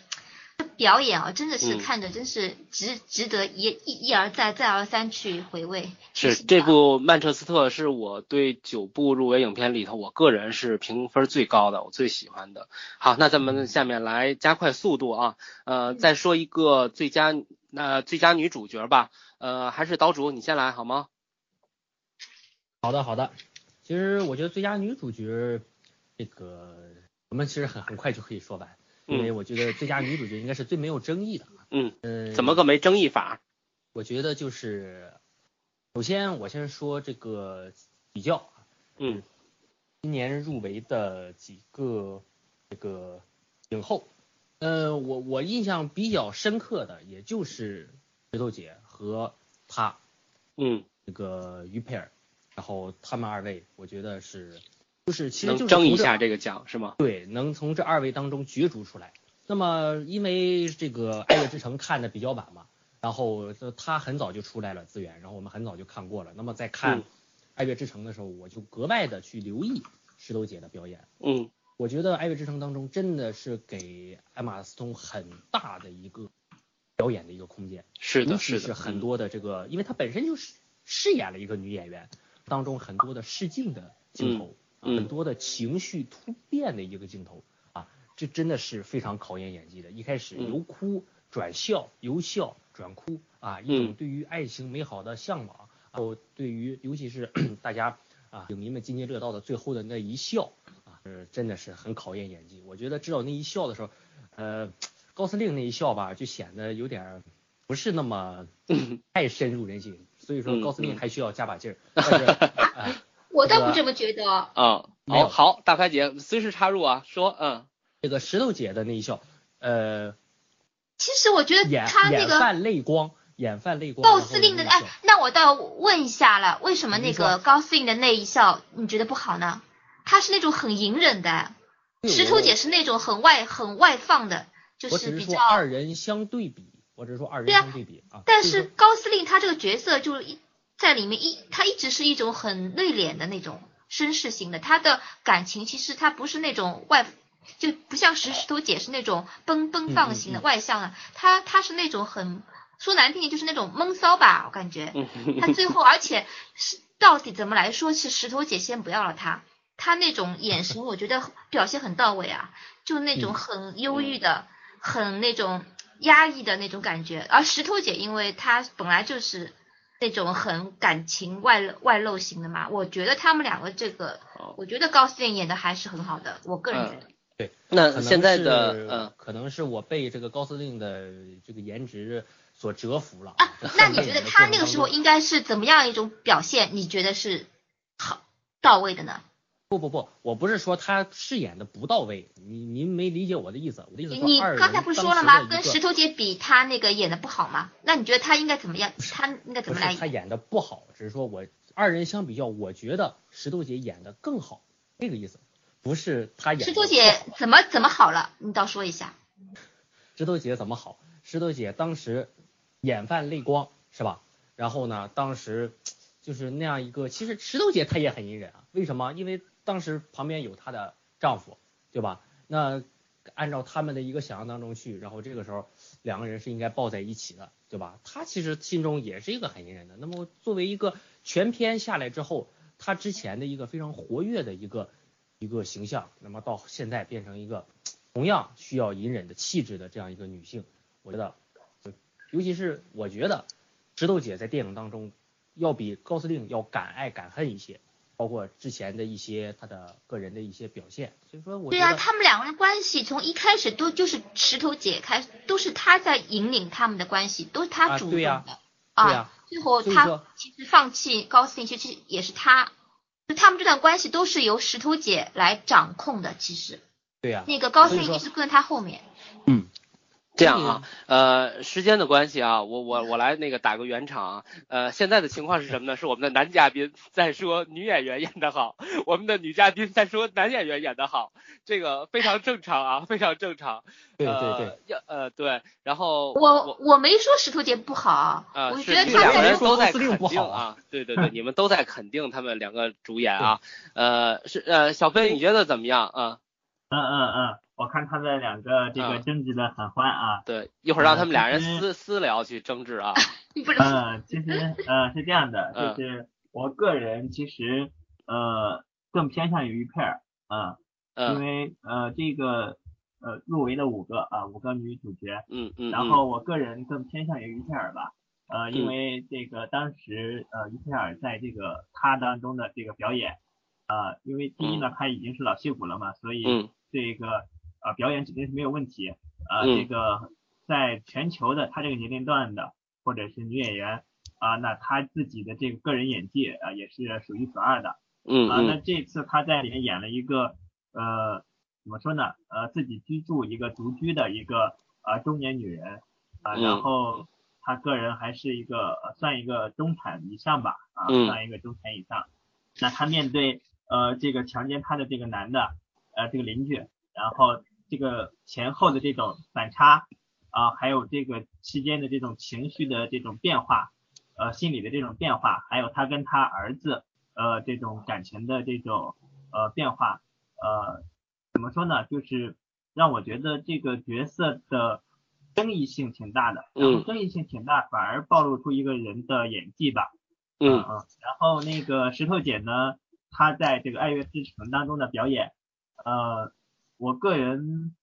表演啊，真的是嗯看着真是值值得一一一而再再而三去回味。是这部《曼彻斯特》是我对九部入围影片里头，我个人是评分最高的，我最喜欢的。好，那咱们下面来加快速度啊，呃，嗯再说一个最佳那、最佳女主角吧，呃，还是岛主你先来好吗？好的，好的。其实我觉得最佳女主角这个，我们其实很很快就可以说完，因为嗯。我觉得最佳女主角应该是最没有争议的。嗯，嗯，怎么个没争议法？我觉得就是，首先我先说这个比较，嗯。今年入围的几个这个影后，呃，我我印象比较深刻的，也就是石头姐和她嗯，这个于佩尔，然后他们二位，我觉得是，就是其实能就是争一下这个奖是吗？对，能从这二位当中角逐出来。那么因为这个《爱乐之城》看的比较晚嘛，然后他很早就出来了资源，然后我们很早就看过了。那么在看嗯《爱乐之城》的时候，我就格外的去留意石头姐的表演。嗯我觉得《爱乐之城》当中真的是给艾玛斯通很大的一个表演的一个空间，是的，是的，很多的这个，因为她本身就是饰演了一个女演员，当中很多的试镜的镜头，很多的情绪突变的一个镜头啊，这真的是非常考验演技的。一开始嗯由哭转笑，由笑转哭啊，一种对于爱情美好的向往，然后对于尤其是 大家啊影迷们津津乐道的最后的那一笑啊，是，真的是很考验演技。我觉得知道那一笑的时候，呃，高司令那一笑吧，就显得有点不是那么太深入人心，所以说嗯高司令嗯还需要加把劲儿。但是，哎我倒不这么觉得哦。啊，没有好好，大排姐随时插入啊，说嗯这个石头姐的那一笑，呃，其实我觉得眼他那个眼泛泪光，眼泛泪光。高司令的，哎那我倒问一下了，为什么那个高司令的那一笑你觉得不好呢？他是那种很隐忍的，石头姐是那种很外很外放的，就我只是说比较。二人相对比，我只是说二人相对比啊。但是高司令他这个角色就是一在里面一，他一直是一种很内敛的那种绅士型的，他的感情其实他不是那种外，就不像石石头姐是那种奔奔放型的、外向的，他他是那种很说难听点就是那种闷骚吧，我感觉。嗯他最后，而且是到底怎么来说，是石头姐先不要了他，他那种眼神，我觉得表现很到位啊，就那种嗯很忧郁的、很那种压抑的那种感觉。而石头姐，因为她本来就是那种很感情外露外露型的嘛，我觉得他们两个这个哦，我觉得高司令演的还是很好的，我个人觉得。对那现在的嗯可能是我被这个高司令的这个颜值所折服了啊，那你觉得他那个时候应该是怎么样一种表现？你觉得是好到位的呢？不不不，我不是说他饰演的不到位，你您没理解我的意思。我的意思说你刚才不是说了吗？跟石头姐比，他那个演的不好吗？那你觉得他应该怎么样？他应该怎不么来是他演的不好，只是说我二人相比较，我觉得石头姐演的更好，这个意思，不是他演得石头姐怎么怎么好了？你倒说一下。石头姐怎么好？石头姐当时眼泛泪光，是吧？然后呢，当时就是那样一个，其实石头姐她也很隐忍啊。为什么？因为当时旁边有她的丈夫，对吧？那按照他们的一个想象当中去，然后这个时候两个人是应该抱在一起的，对吧？她其实心中也是一个很隐忍的。那么作为一个全篇下来之后，她之前的一个非常活跃的一个一个形象，那么到现在变成一个 同样需要隐忍的气质的这样一个女性，我觉得，尤其是我觉得石头姐在电影当中要比高司令要敢爱敢恨一些，包括之前的一些他的个人的一些表现，所以说我对啊，他们两个人关系从一开始都就是石头姐开，都是他在引领他们的关系，都是他主动的。啊对呀啊对呀最后他其实放弃高司令，其实也是他，就他们这段关系都是由石头姐来掌控的。其实对呀、那个高司令一直跟他后面。嗯，这样啊，呃，时间的关系啊，我我我来那个打个圆场啊。呃，现在的情况是什么呢？是我们的男嘉宾在说女演员演得好，我们的女嘉宾在说男演员演得好，这个非常正常啊，非常正常。对对对呃，要呃对，然后我我没说石头姐不好，啊，我觉得他在这两个人都在肯不好啊定啊，对对对，你们都在肯定他们两个主演啊，呃是呃小飞你觉得怎么样啊？嗯嗯嗯我看他们两个这个啊争执的很欢啊。对，一会儿让他们俩人私私聊去争执啊。嗯，其实呃是这样的，嗯。就是我个人其实呃更偏向于于佩尔啊，因嗯为呃这个呃入围的五个啊五个女主角，嗯嗯，然后我个人更偏向于于佩尔吧，呃，因嗯。为这个当时呃于佩尔在这个他当中的这个表演，呃，因为第一呢他已经是老戏骨了嘛，所以嗯。这个呃表演指定是没有问题，呃，嗯这个在全球的他这个年龄段的或者是女演员啊、那他自己的这个个人演技啊、也是数一数二的。嗯啊，那嗯这次他在里面演了一个呃，怎么说呢？呃，自己居住一个独居的一个呃中年女人啊，嗯然后他个人还是一个呃算一个中产以上吧，啊，嗯算一个中产以上。那他面对呃这个强奸他的这个男的呃这个邻居，然后这个前后的这种反差啊，还有这个期间的这种情绪的这种变化，呃心理的这种变化，还有他跟他儿子呃这种感情的这种呃变化，呃怎么说呢？就是让我觉得这个角色的争议性挺大的，然后嗯争议性挺大，反而暴露出一个人的演技吧。嗯嗯，然后那个石头姐呢，她在这个《爱乐之城》当中的表演，呃，我个人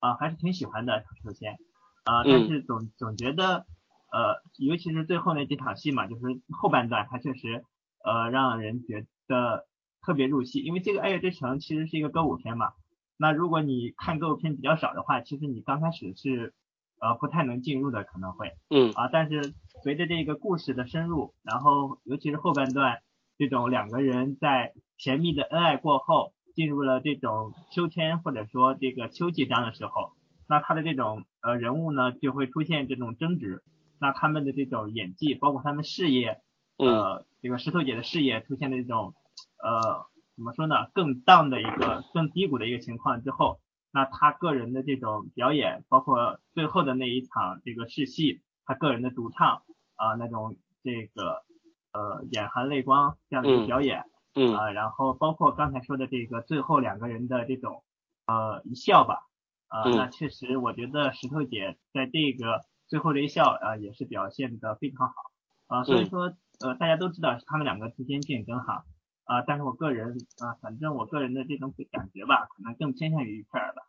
啊、还是挺喜欢的。首先啊、但嗯是总总觉得呃，尤其是最后那几场戏嘛，就是后半段，它确实呃让人觉得特别入戏，因为这个《爱乐之城》其实是一个歌舞片嘛。那如果你看歌舞片比较少的话，其实你刚开始是呃不太能进入的，可能会。嗯啊，但是随着这个故事的深入，然后尤其是后半段，这种两个人在甜蜜的恩爱过后，进入了这种秋天或者说这个秋季章的时候，那他的这种呃人物呢就会出现这种争执，那他们的这种演技，包括他们事业，嗯。呃，这个石头姐的事业出现了这种呃怎么说呢，更 down 的一个更低谷的一个情况之后，那他个人的这种表演，包括最后的那一场这个试戏，他个人的独唱啊、那种这个呃眼含泪光这样的一个嗯。表演嗯啊、然后包括刚才说的这个最后两个人的这种呃一笑吧，啊、嗯那确实我觉得石头姐在这个最后的一笑啊、也是表现的非常好啊、所以嗯说呃大家都知道是他们两个之间竞争哈。啊、但是我个人啊、反正我个人的这种感觉吧，可能更偏向于一片儿吧。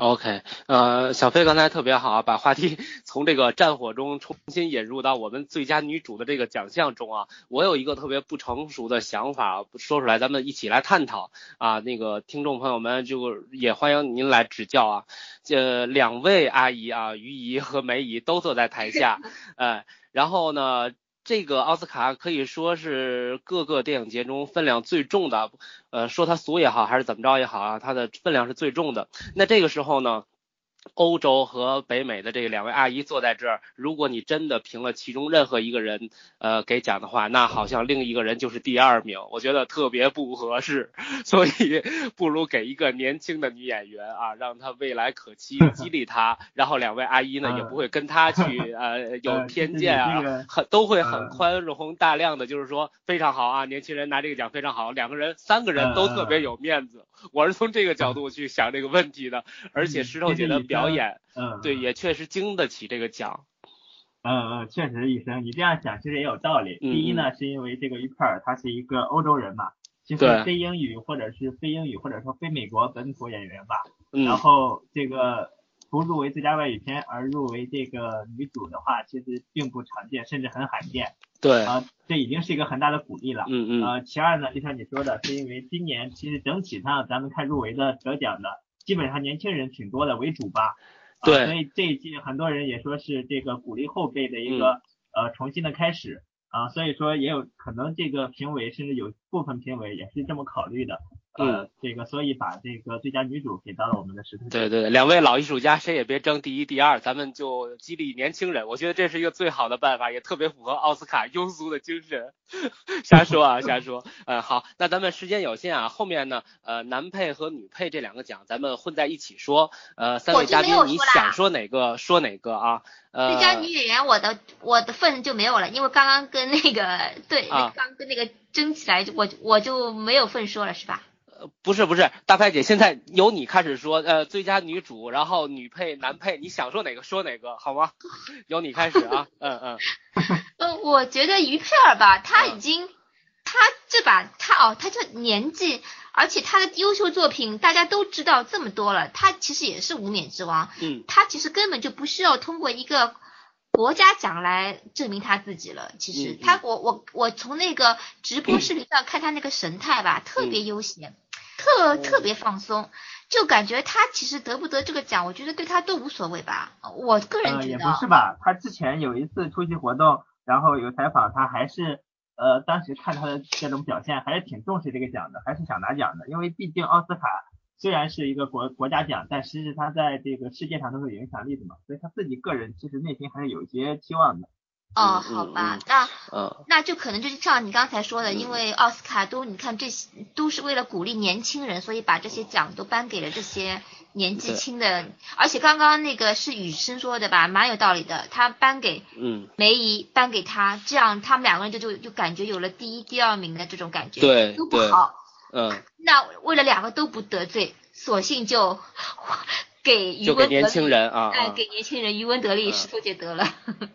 OK，呃，小飞刚才特别好啊，把话题 从这个战火中重新引入到我们最佳女主的这个奖项中啊。我有一个特别不成熟的想法，说出来咱们一起来探讨啊。那个听众朋友们就也欢迎您来指教啊。这两位阿姨啊，于姨和梅姨都坐在台下，呃，然后呢。这个奥斯卡可以说是各个电影节中分量最重的，呃，说它俗也好，还是怎么着也好啊，它的分量是最重的。那这个时候呢，欧洲和北美的这两位阿姨坐在这儿，如果你真的评了其中任何一个人，呃，给奖的话，那好像另一个人就是第二名，我觉得特别不合适，所以不如给一个年轻的女演员啊，让她未来可期，激励她，然后两位阿姨呢也不会跟她去 呃有呃偏见啊很都会很呃宽容大量的，就是说非常好啊，年轻人拿这个奖非常好，两个人三个人都特别有面子，我是从这个角度去想这个问题的，而且嗯石头姐的表演。嗯，对，也确实经得起这个奖。嗯嗯，确实，医生，你这样想其实也有道理。嗯第一呢，是因为这个于佩尔他是一个欧洲人嘛，其实非英语或者是非英语或者说非美国本土演员吧。嗯然后这个不入围最佳外语片而入围这个女主的话，其实并不常见，甚至很罕见对，啊、这已经是一个很大的鼓励了。嗯嗯呃，其二呢，就像你说的，是因为今年其实整体上咱们看入围的得奖的，基本上年轻人挺多的为主吧。啊对所以这一季很多人也说是这个鼓励后辈的一嗯个、呃重新的开始啊，所以说也有可能这个评委甚至有部分评委也是这么考虑的。呃，这个所以把这个最佳女主给到了我们的石头对对，两位老艺术家谁也别争第一第二，咱们就激励年轻人，我觉得这是一个最好的办法，也特别符合奥斯卡庸俗的精神。瞎说啊，瞎说。呃，好，那咱们时间有限啊，后面呢，呃，男配和女配这两个奖咱们混在一起说。呃，三位嘉宾你想说哪个说哪个啊？呃，最佳女演员，我的我的份就没有了，因为刚刚跟那个对，啊刚跟那个争起来，我我就没有份说了，是吧？不是不是，大拍姐，现在由你开始说，呃，最佳女主，然后女配、男配，你想说哪个说哪个，好吗？由你开始啊，嗯嗯。呃，我觉得于佩尔吧，她已经，他这把她哦，她这年纪，而且她的优秀作品大家都知道这么多了，她其实也是无冕之王，嗯，他其实根本就不需要通过一个。国家奖来证明他自己了。其实他，我我我从那个直播视频上看他那个神态吧，特别悠闲，特特别放松，就感觉他其实得不得这个奖，我觉得对他都无所谓吧。我个人觉得。也不是吧，他之前有一次出席活动，然后有采访他，还是呃当时看他的这种表现，还是挺重视这个奖的，还是想拿奖的，因为毕竟奥斯卡。虽然是一个国国家奖，但实质他在这个世界上都是有影响力的嘛，所以他自己个人其实内心还是有一些期望的。哦，好吧，那那就可能就是像你刚才说的，因为奥斯卡都你看这些都是为了鼓励年轻人，所以把这些奖都颁给了这些年纪轻的。而且刚刚那个是雨生说的吧，蛮有道理的。他颁给嗯梅姨，颁给他，这样他们两个人就就就感觉有了第一、第二名的这种感觉，对，都不好。嗯，那为了两个都不得罪，索性就给余文年轻人啊，哎，给年轻人余文得利石头姐得了。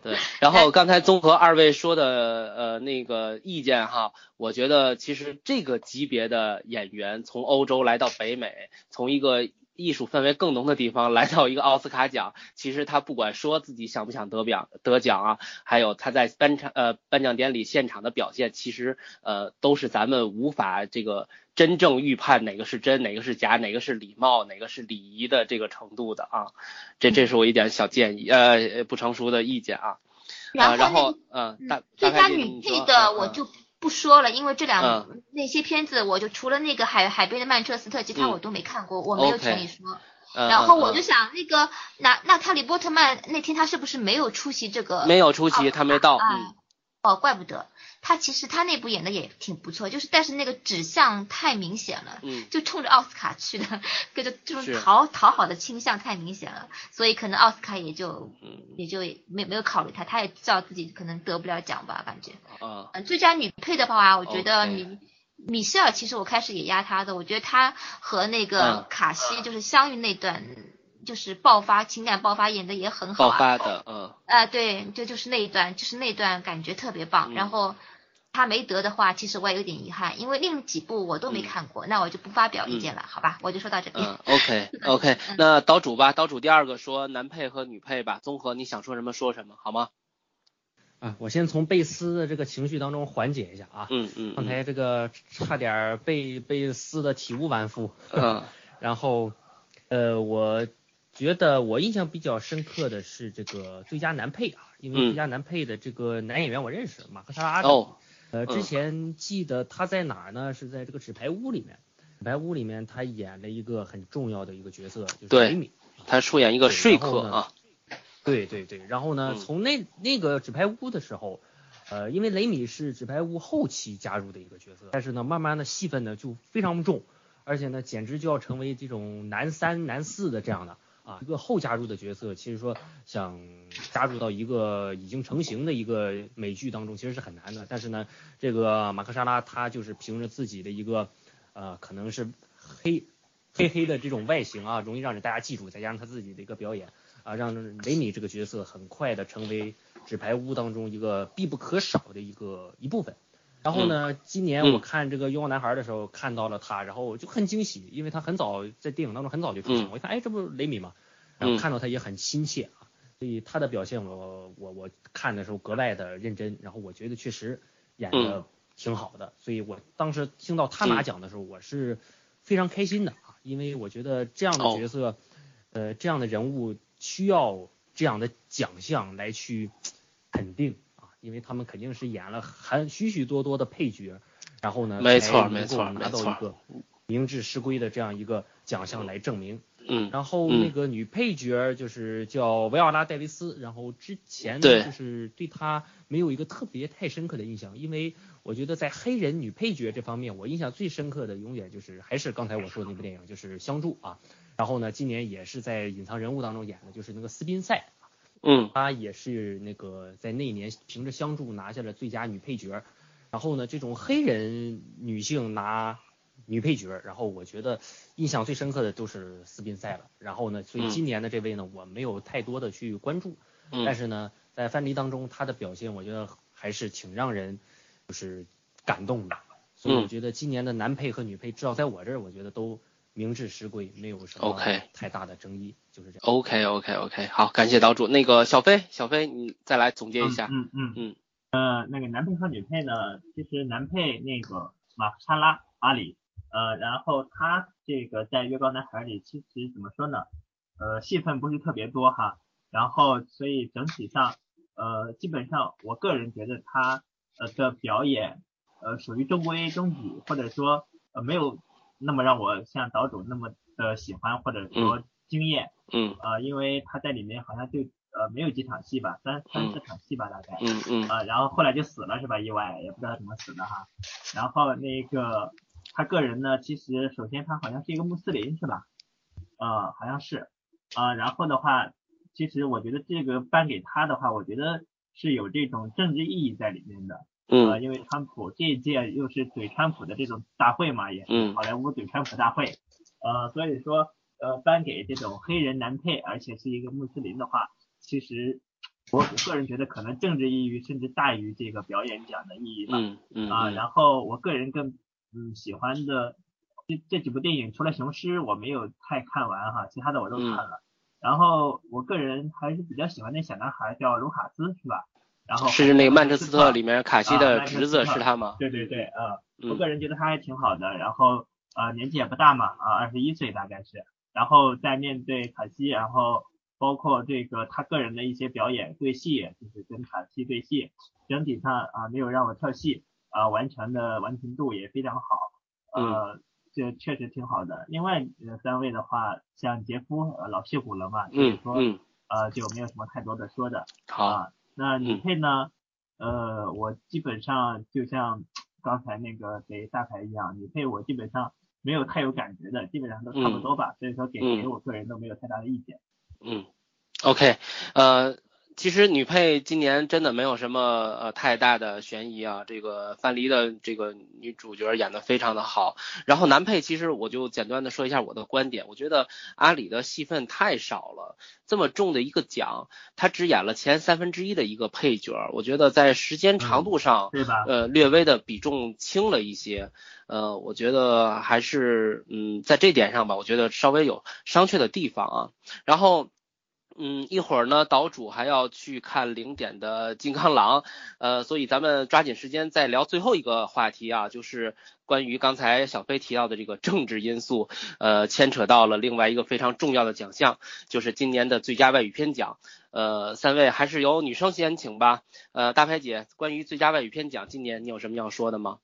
对，然后刚才综合二位说的呃那个意见哈，我觉得其实这个级别的演员从欧洲来到北美，从一个。艺术氛围更浓的地方，来到一个奥斯卡奖，其实他不管说自己想不想得奖得奖啊，还有他在颁场呃颁奖典礼现场的表现，其实呃都是咱们无法这个真正预判哪个是真，哪个是假，哪个是礼貌，哪个是礼仪的这个程度的啊。这这是我一点小建议，呃不成熟的意见啊。然后嗯，大最佳女配的我就。不说了，因为这两那些片子，我就除了那个海海边的曼彻斯特，其他我都没看过，我没有听你说。然后我就想，那个那那塔里波特曼那天他是不是没有出席这个？没有出席，他没到。哦，怪不得。他其实他那部演的也挺不错，就是但是那个指向太明显了，嗯，就冲着奥斯卡去的，跟着就是讨讨好的倾向太明显了，所以可能奥斯卡也就也就没没有考虑他，他也知道自己可能得不了奖吧，感觉。嗯，最佳女配的话，我觉得米米歇尔其实我开始也压他的，我觉得他和那个卡西就是相遇那段就是爆发情感爆发演的也很好，爆发的，嗯。啊，对，就就是那一段，就是那段感觉特别棒，然后。他没得的话，其实我也有点遗憾，因为另几部我都没看过，那我就不发表意见了，好吧？我就说到这边。嗯，OK OK，那岛主吧，岛主第二个说男配和女配吧，综合你想说什么说什么，好吗？啊，我先从贝斯的这个情绪当中缓解一下啊。嗯嗯。刚才这个差点被被撕的体无完肤。嗯。然后，呃，我觉得我印象比较深刻的是这个最佳男配啊，因为最佳男配的这个男演员我认识，马克·沙拉。哦。呃，之前记得他在哪儿呢？是在这个纸牌屋里面，纸牌屋里面他演了一个很重要的一个角色，就是雷米，他出演一个说客啊。对对对，然后呢，从那那个纸牌屋的时候，呃，因为雷米是纸牌屋后期加入的一个角色，但是呢，慢慢的戏份呢就非常重，而且呢，简直就要成为这种男三男四的这样的。啊，一个后加入的角色，其实说想加入到一个已经成型的一个美剧当中，其实是很难的。但是呢，这个马克沙拉他就是凭着自己的一个呃，可能是黑黑黑的这种外形啊，容易让人大家记住，再加上他自己的一个表演啊，让雷米这个角色很快的成为纸牌屋当中一个必不可少的一个一部分。然后呢，今年我看这个《愿望男孩》的时候看到了他，然后我就很惊喜，因为他很早在电影当中很早就出现，我一看，哎，这不是雷米吗？然后看到他也很亲切啊，所以他的表现我我我看的时候格外的认真，然后我觉得确实演的挺好的，所以我当时听到他拿奖的时候，我是非常开心的啊，因为我觉得这样的角色，呃，这样的人物需要这样的奖项来去肯定。因为他们肯定是演了很许许多多的配角，然后呢，没错没错，拿到一个名至实归的这样一个奖项来证明。嗯，然后那个女配角就是叫维奥拉戴维斯，然后之前呢就是对她没有一个特别太深刻的印象，因为我觉得在黑人女配角这方面，我印象最深刻的永远就是还是刚才我说的那部电影，就是《相助》啊。然后呢，今年也是在隐藏人物当中演的，就是那个斯宾塞。嗯，她也是那个在那年凭着《相助》拿下了最佳女配角，然后呢，这种黑人女性拿女配角，然后我觉得印象最深刻的就是斯宾塞了。然后呢，所以今年的这位呢，我没有太多的去关注，但是呢，在范迪当中，她的表现我觉得还是挺让人就是感动的。所以我觉得今年的男配和女配，至少在我这儿，我觉得都名至实归，没有什么太大的争议，就是这样。OK OK OK，好，感谢岛主。那个小飞，小飞，你再来总结一下。嗯嗯嗯。呃，那个男配和女配呢，其实男配那个马克沙拉阿里，呃，然后他这个在《月光男孩》里，其实怎么说呢？呃，戏份不是特别多哈，然后所以整体上，呃，基本上我个人觉得他呃的表演。呃，属于中规中矩，或者说呃没有那么让我像岛主那么的喜欢或者说惊艳，嗯，呃，因为他在里面好像就呃没有几场戏吧，三三四场戏吧大概，嗯嗯，啊，然后后来就死了是吧？意外也不知道怎么死的哈，然后那个他个人呢，其实首先他好像是一个穆斯林是吧？呃，好像是，啊，然后的话，其实我觉得这个颁给他的话，我觉得是有这种政治意义在里面的。嗯，因为川普这一届又是怼川普的这种大会嘛，也是好莱坞怼川普大会，呃，所以说呃颁给这种黑人男配，而且是一个穆斯林的话，其实我个人觉得可能政治意义甚至大于这个表演奖的意义吧。嗯嗯。啊，然后我个人更嗯喜欢的这这几部电影，除了雄狮我没有太看完哈，其他的我都看了。然后我个人还是比较喜欢那小男孩叫卢卡斯，是吧？然后是那个曼彻斯特里面卡西的侄子是他吗？对对对，呃，我个人觉得他还挺好的，然后呃年纪也不大嘛，啊二十一岁大概是，然后在面对卡西，然后包括这个他个人的一些表演对戏，就是跟卡西对戏，整体上啊没有让我跳戏，啊完全的完成度也非常好，呃这确实挺好的。另外三位的话，像杰夫老戏骨了嘛，所以说呃就没有什么太多的说的。好。那女配呢？呃，我基本上就像 刚才那个给大牌一样，女配我基本上没有太有感觉的，基本上都差不多吧。所以说给谁我个人都没有太大的意见。嗯，OK，呃。其实女配今年真的没有什么呃太大的悬疑啊，这个范蠡的这个女主角演的非常的好。然后男配其实我就简单的说一下我的观点，我觉得阿里的戏份太少了，这么重的一个奖，他只演了前三分之一的一个配角，我觉得在时间长度上，对吧？呃，略微的比重轻了一些，呃，我觉得还是嗯在这点上吧，我觉得稍微有商榷的地方啊。然后。嗯，一会儿呢，岛主还要去看零点的金刚狼，呃，所以咱们抓紧时间再聊最后一个话题啊，就是关于刚才小飞提到的这个政治因素，呃，牵扯到了另外一个非常重要的奖项，就是今年的最佳外语片奖。呃，三位还是由女生先请吧。呃，大牌姐，关于最佳外语片奖，今年你有什么要说的吗？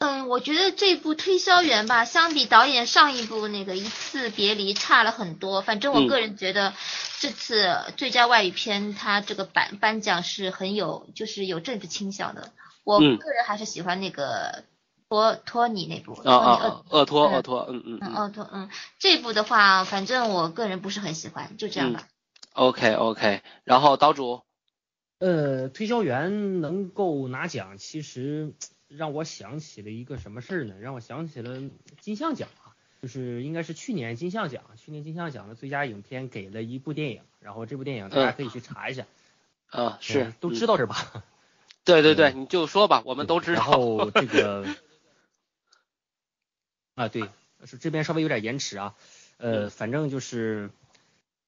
嗯，我觉得这部推销员吧，相比导演上一部那个一次别离差了很多。反正我个人觉得，这次最佳外语片他这个颁颁奖是很有，就是有政治倾向的。我个人还是喜欢那个托托尼那部。啊啊，厄托厄托，嗯嗯嗯。厄托，嗯，这部的话，反正我个人不是很喜欢，就这样吧。OK OK，然后岛主，呃，推销员能够拿奖，其实。让我想起了一个什么事儿呢？让我想起了金像奖啊，就是应该是去年金像奖，去年金像奖的最佳影片给了一部电影，然后这部电影大家可以去查一下。啊，是都知道是吧？对对对，你就说吧，我们都知道。然后这个 啊，对，是这边稍微有点延迟啊，呃，反正就是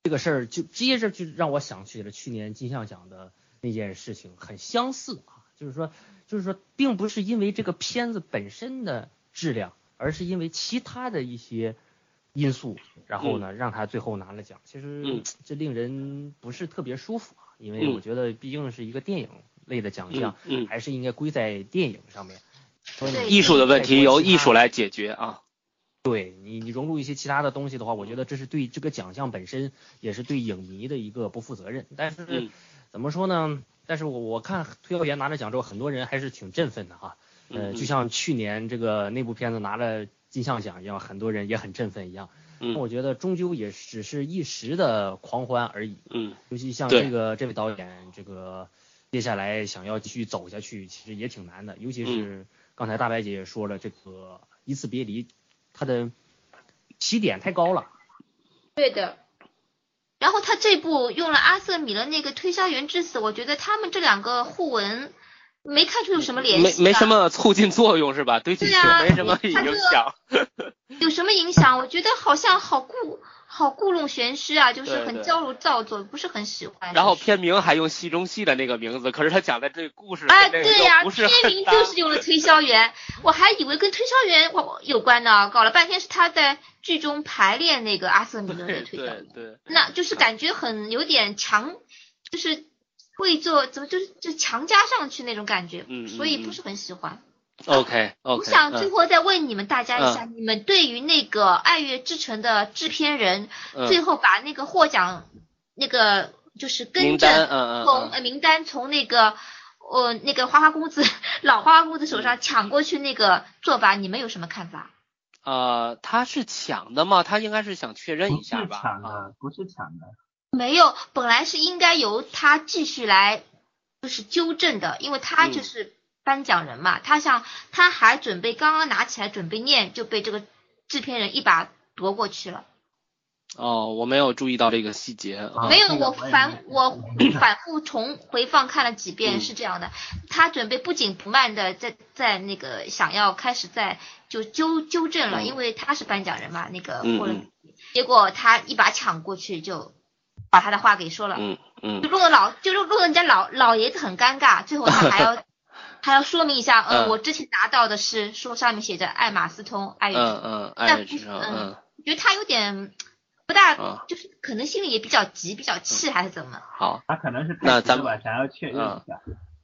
这个事儿就接着就让我想起了去年金像奖的那件事情，很相似啊，就是说。就是说，并不是因为这个片子本身的质量，而是因为其他的一些因素，然后呢，让他最后拿了奖。其实 这令人不是特别舒服啊，因为我觉得毕竟是一个电影类的奖项，还是应该归在电影上面。艺术的问题由艺术来解决啊。对你，你融入一些其他的东西的话，我觉得这是对这个奖项本身，也是对影迷的一个不负责任。但是怎么说呢？但是我我看推销员拿了奖之后，很多人还是挺振奋的哈，呃，就像去年这个那部片子拿了金像奖一样，很多人也很振奋一样。嗯，我觉得终究也只是一时的狂欢而已。嗯，尤其像这个这位导演，这个接下来想要继续走下去，其实也挺难的。尤其是刚才大白姐也说了，这个一次别离它的起点太高了。对的。然后他这部用了阿瑟米勒那个推销员致死，我觉得他们这两个互文没看出有什么联系，没没什么促进作用是吧？对剧情没什么影响。有什么影响？我觉得好像好故好故弄玄虚啊，就是很矫揉造作，不是很喜欢。然后片名还用戏中戏的那个名字，可是他讲的这个故事哎，对呀，片名就是用了推销员，我还以为跟推销员有关呢，搞了半天是他在。剧中排练那个阿瑟米勒的推销，对对，那就是感觉很有点强，就是会做怎么就是就强加上去那种感觉，嗯，所以不是很喜欢。OK OK，我想最后再问你们大家一下，你们对于那个《爱乐之城》的制片人最后把那个获奖那个就是更正从呃名单从那个呃那个花花公子老花花公子手上抢过去那个做法，你们有什么看法？呃，他是抢的吗？他应该是想确认一下吧。不是抢的，不是抢的。没有，本来是应该由他继续来，就是纠正的，因为他就是颁奖人嘛。他想，他还准备刚刚拿起来准备念，就被这个制片人一把夺过去了。哦，我没有注意到这个细节。没有，我反我 反复重回放看了几遍，是这样的。他准备不紧不慢的在在那个想要开始在就纠纠正了，因为他是颁奖人嘛，那个获了，结果他一把抢过去就把他的话给说了，嗯嗯，就弄得老就弄弄得人家老老爷子很尴尬，最后他还要还要说明一下，嗯，我之前拿到的是说上面写着爱马仕通爱嗯嗯爱乐之城，嗯，觉得他有点。不大，就是可能心里也比较急，比较气，还是怎么？好，他可能是那咱们想要确认一下。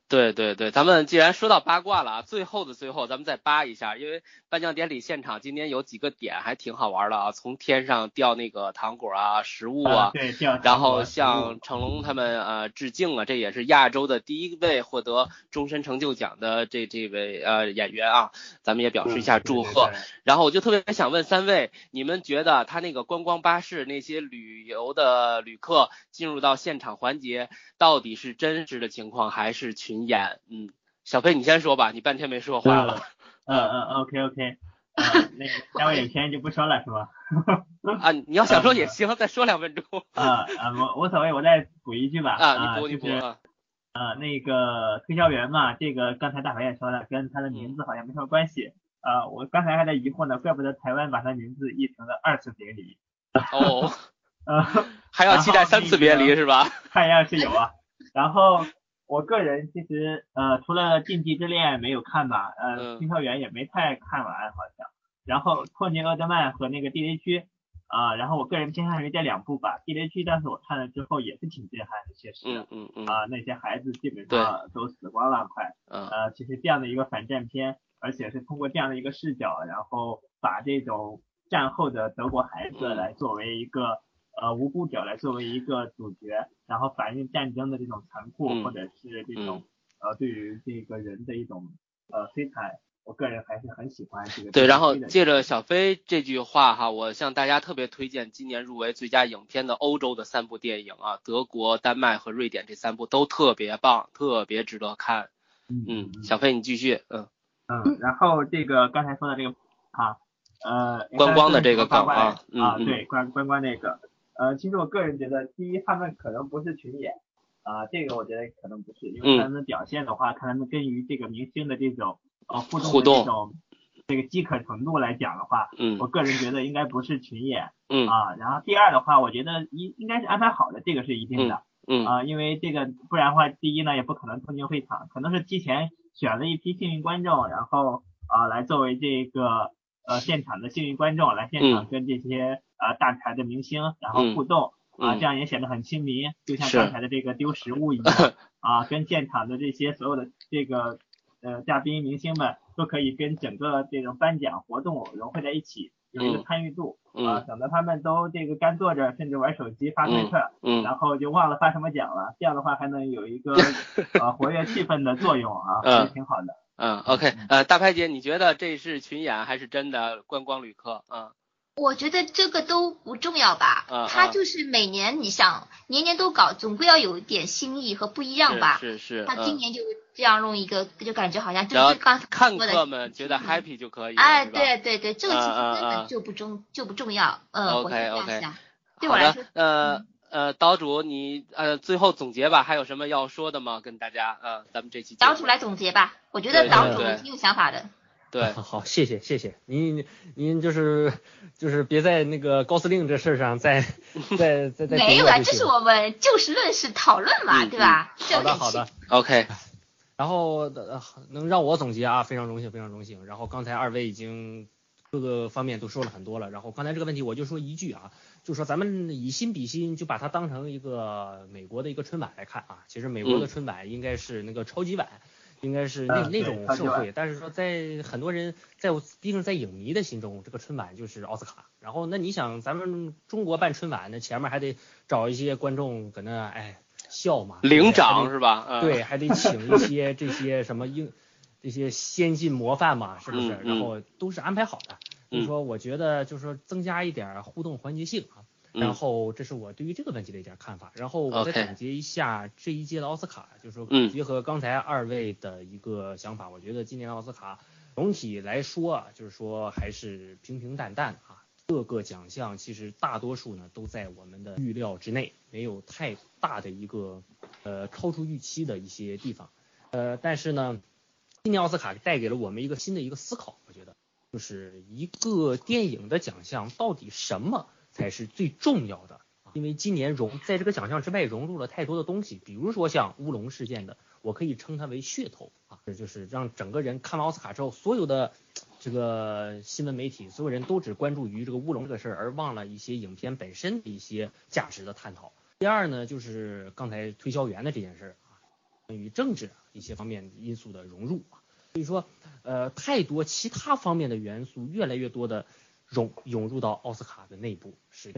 对对对，咱们既然说到八卦了啊，最后的最后，咱们再扒一下，因为颁奖典礼现场今天有几个点还挺好玩的啊，从天上掉那个糖果啊、食物啊，对，掉。然后向成龙他们呃致敬了，这也是亚洲的第一位获得终身成就奖的这这位呃演员啊，咱们也表示一下祝贺。然后我就特别想问三位，你们觉得他那个观光巴士那些旅游的旅客进入到现场环节，到底是真实的情况还是群？演，嗯，小飞你先说吧，你半天没说话了。嗯嗯，OK OK，那个下位影片就不说了是吧？啊，你要想说也行，再说两分钟。啊啊，无无所谓，我再补一句吧。啊，你补你补。呃，那个推销员嘛，这个刚才大白也说了，跟他的名字好像没什么关系。呃，我刚才还在疑惑呢，怪不得台湾把他名字译成了二次别离。哦。呃，还要期待三次别离是吧？看样是有啊。然后。我个人其实呃除了禁忌之恋没有看吧，呃推销员也没太看完好像。然后托尼厄德曼和那个地雷区啊，然后我个人偏向于这两部吧。地雷区但是我看了之后也是挺震撼的，确实。嗯嗯嗯。啊那些孩子基本上都死光了快。嗯。呃其实这样的一个反战片，而且是通过这样的一个视角，然后把这种战后的德国孩子来作为一个。呃，无辜者来作为一个主角，然后反映战争的这种残酷，或者是这种呃对于这个人的一种呃摧残，我个人还是很喜欢这个。对，然后借着小飞这句话哈，我向大家特别推荐今年入围最佳影片的欧洲的三部电影啊，德国、丹麦和瑞典这三部都特别棒，特别值得看。嗯，小飞你继续，嗯嗯，然后这个刚才说的这个啊呃观光的这个梗啊啊对观观光那个。呃，其实我个人觉得，第一，他们可能不是群演，啊，这个我觉得可能不是，因为他们表现的话，看他们跟于这个明星的这种呃互动的这种这个饥渴程度来讲的话，嗯，我个人觉得应该不是群演，嗯。啊，然后第二的话，我觉得应应该是安排好的，这个是一定的，嗯啊，因为这个不然的话，第一呢也不可能冲进会场，可能是提前选了一批幸运观众，然后啊来作为这个呃现场的幸运观众来现场跟这些。呃，大牌的明星，然后互动啊，这样也显得很亲民，就像刚才的这个丢食物一样 啊，跟现场的这些所有的这个呃嘉宾明星们都可以跟整个这种颁奖活动融汇在一起，有一个参与度啊，省得他们都这个干坐着，甚至玩手机发推特，然后就忘了发什么奖了，这样的话还能有一个 呃活跃气氛的作用啊，还是挺好的。嗯，OK，呃，大拍姐，你觉得这是群演还是真的观光旅客？嗯。我觉得这个都不重要吧，啊他就是每年你想年年都搞，总归要有一点新意和不一样吧。是是是，他今嗯，年就这样弄一个，就感觉好像就是刚看过的客们觉得 happy 就可以，哎，对对对，这个其实嗯嗯根嗯本就不重就不重要，呃，我 OK，OK。对我来说，，呃嗯呃，岛主你呃最后总结吧，还有什么要说的吗？跟大家，呃，咱们这期岛主来总结吧，我觉得岛主挺有想法的。对，好 好，谢谢谢谢您您就是就是别在那个高司令这事儿上再 再再再没有啊，就是我们就事论事讨论嘛，嗯对吧？好的好的。OK，然后呃能让我总结啊，非常荣幸，非常荣幸。然后刚才二位已经各个方面都说了很多了。然后刚才这个问题我就说一句啊，就说咱们以心比心，就把它当成一个美国的一个春晚来看啊。其实美国的春晚应该是那个超级碗，应该是那嗯那种超级碗盛会。但是说在很多人在我毕竟在影迷的心中，这个春晚就是奥斯卡。然后那你想咱们中国办春晚，那前面还得找一些观众搁那哎笑嘛，领还得长是吧？嗯，对，还得请一 些这些什么英这些先进模范嘛，是不是？然后都是安排好的。就是嗯说，我觉得就是说增加一点互动环节性啊。然嗯后这是我对于这个问题的一点看法。然后我再总结一下这一届的奥斯卡，就是说嗯结合刚才二位的一个想法，我觉得今年奥斯卡总体来说啊，就是说还是平平淡淡啊。各个奖项其实大多数呢都在我们的预料之内，没有太大的一个呃超出预期的一些地方。呃，但是呢，今年奥斯卡带给了我们一个新的一个思考，我觉得就是一个电影的奖项到底什么才是最重要的？因为今年融在这个奖项之外融入了太多的东西，比如说像乌龙事件的，我可以称它为噱头啊，这就是让整个人看完奥斯卡之后，所有的这个新闻媒体，所有人都只关注于这个乌龙这个事儿，而忘了一些影片本身的一些价值的探讨。第二呢，就是刚才推销员的这件事儿啊，关于政治一些方面因素的融入啊，所以说，呃，太多其他方面的元素越来越多的融涌入到奥斯卡的内部，使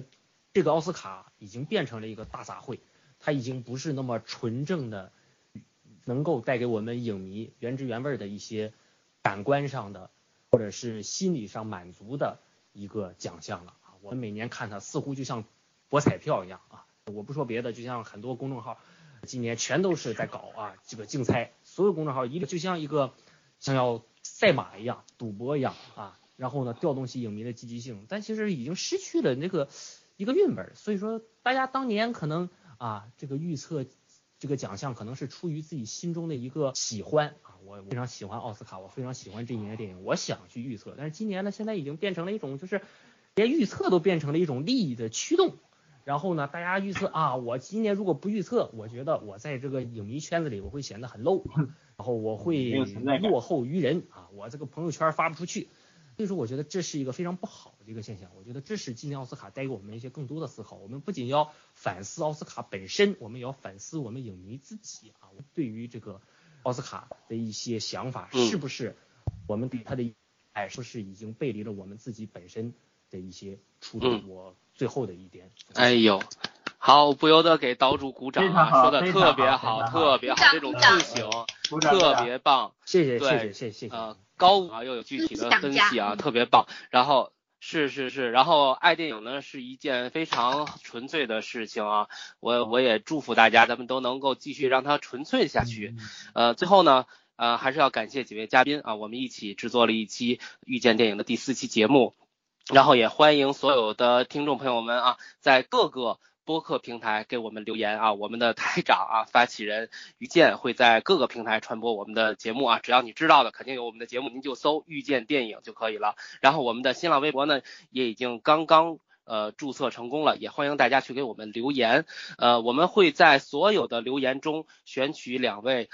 这个奥斯卡已经变成了一个大杂烩，它已经不是那么纯正的，能够带给我们影迷原汁原味的一些感官上的或者是心理上满足的一个奖项了啊。我们每年看它似乎就像博彩票一样啊。我不说别的，就像很多公众号今年全都是在搞啊这个竞猜，所有公众号一个就像一个像要赛马一样、赌博一样啊，然后呢调动起影迷的积极性，但其实已经失去了那个一个韵味儿。所以说，大家当年可能啊这个预测这个奖项可能是出于自己心中的一个喜欢啊，我非常喜欢奥斯卡，我非常喜欢这一年的电影，我想去预测，但是今年呢，现在已经变成了一种就是连预测都变成了一种利益的驱动。然后呢，大家预测啊，我今年如果不预测，我觉得我在这个影迷圈子里我会显得很 low，然后我会落后于人啊，我这个朋友圈发不出去。所以说，我觉得这是一个非常不好的一个现象。我觉得这是今年奥斯卡带给我们一些更多的思考。我们不仅要反思奥斯卡本身，我们也要反思我们影迷自己啊，对于这个奥斯卡的一些想法，嗯是不是我们对他的哎，是不是已经背离了我们自己本身的一些初衷？嗯我最后的一点，哎呦，好，不由得给岛主鼓掌啊，说的特别好特别好，这种鼓掌自省鼓掌鼓特别棒。谢谢对谢谢谢谢谢谢。呃，高啊又有具体的分析啊，特别棒。然后是是是，然后爱电影呢是一件非常纯粹的事情啊，我我也祝福大家，咱们都能够继续让它纯粹下去。呃，最后呢。呃，还是要感谢几位嘉宾啊，我们一起制作了一期遇见电影的第四期节目，然后也欢迎所有的听众朋友们啊，在各个播客平台给我们留言啊，我们的台长啊，发起人于健会在各个平台传播我们的节目啊，只要你知道的，肯定有我们的节目，您就搜遇见电影就可以了。然后我们的新浪微博呢，也已经刚刚。呃，注册成功了，也欢迎大家去给我们留言。呃，我们会在所有的留言中选取两位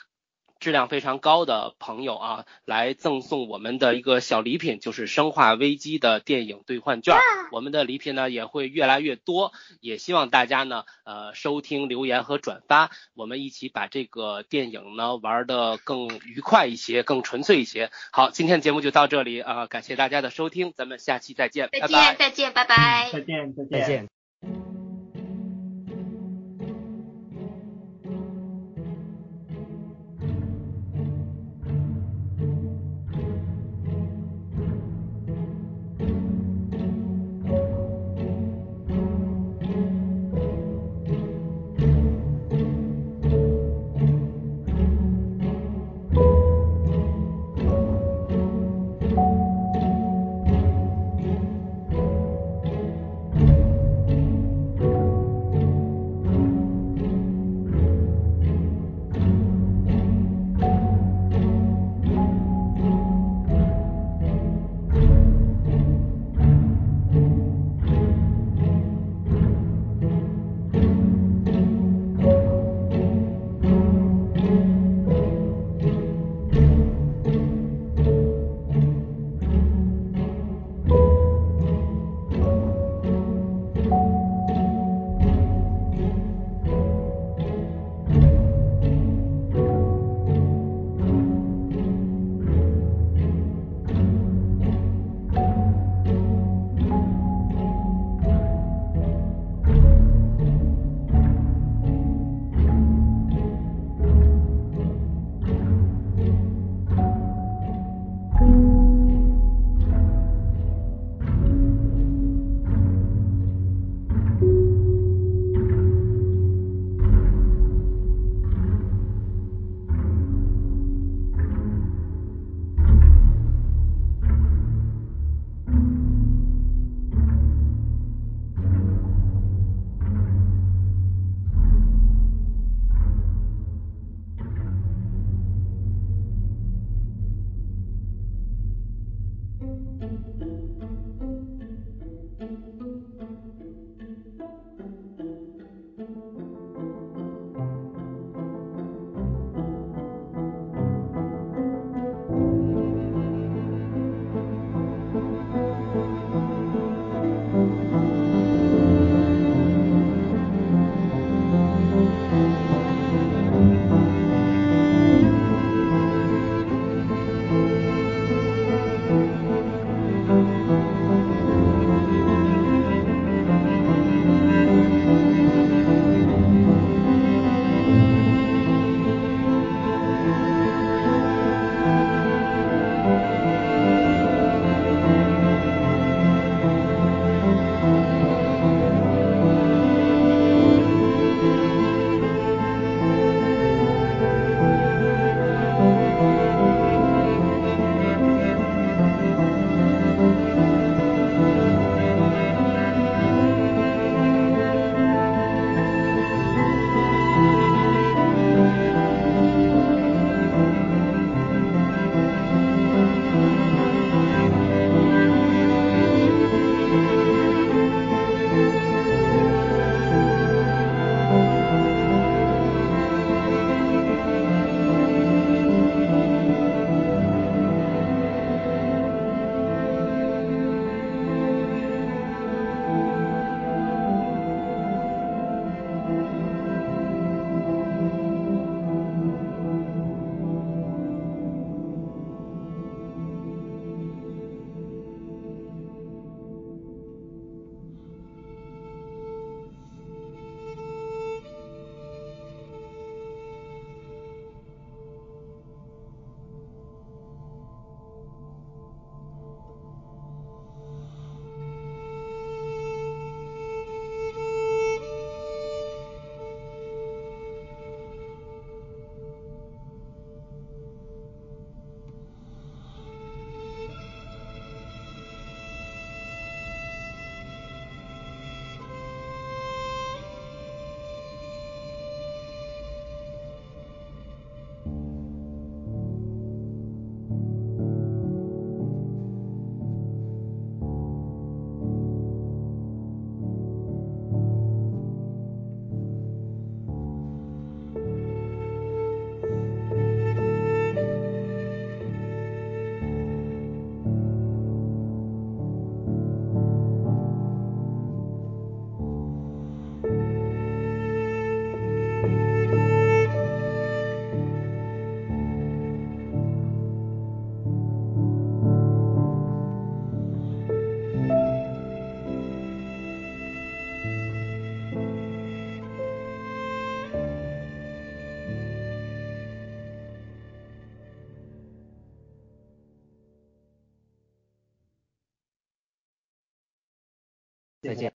质量非常高的朋友啊，来赠送我们的一个小礼品，就是《生化危机》的电影兑换券。我们的礼品呢也会越来越多，也希望大家呢呃收听、留言和转发，我们一起把这个电影呢玩的更愉快一些、更纯粹一些。好，今天节目就到这里啊、呃感谢大家的收听，咱们下期再见，再拜拜见，。再见，拜拜。再见再见再见。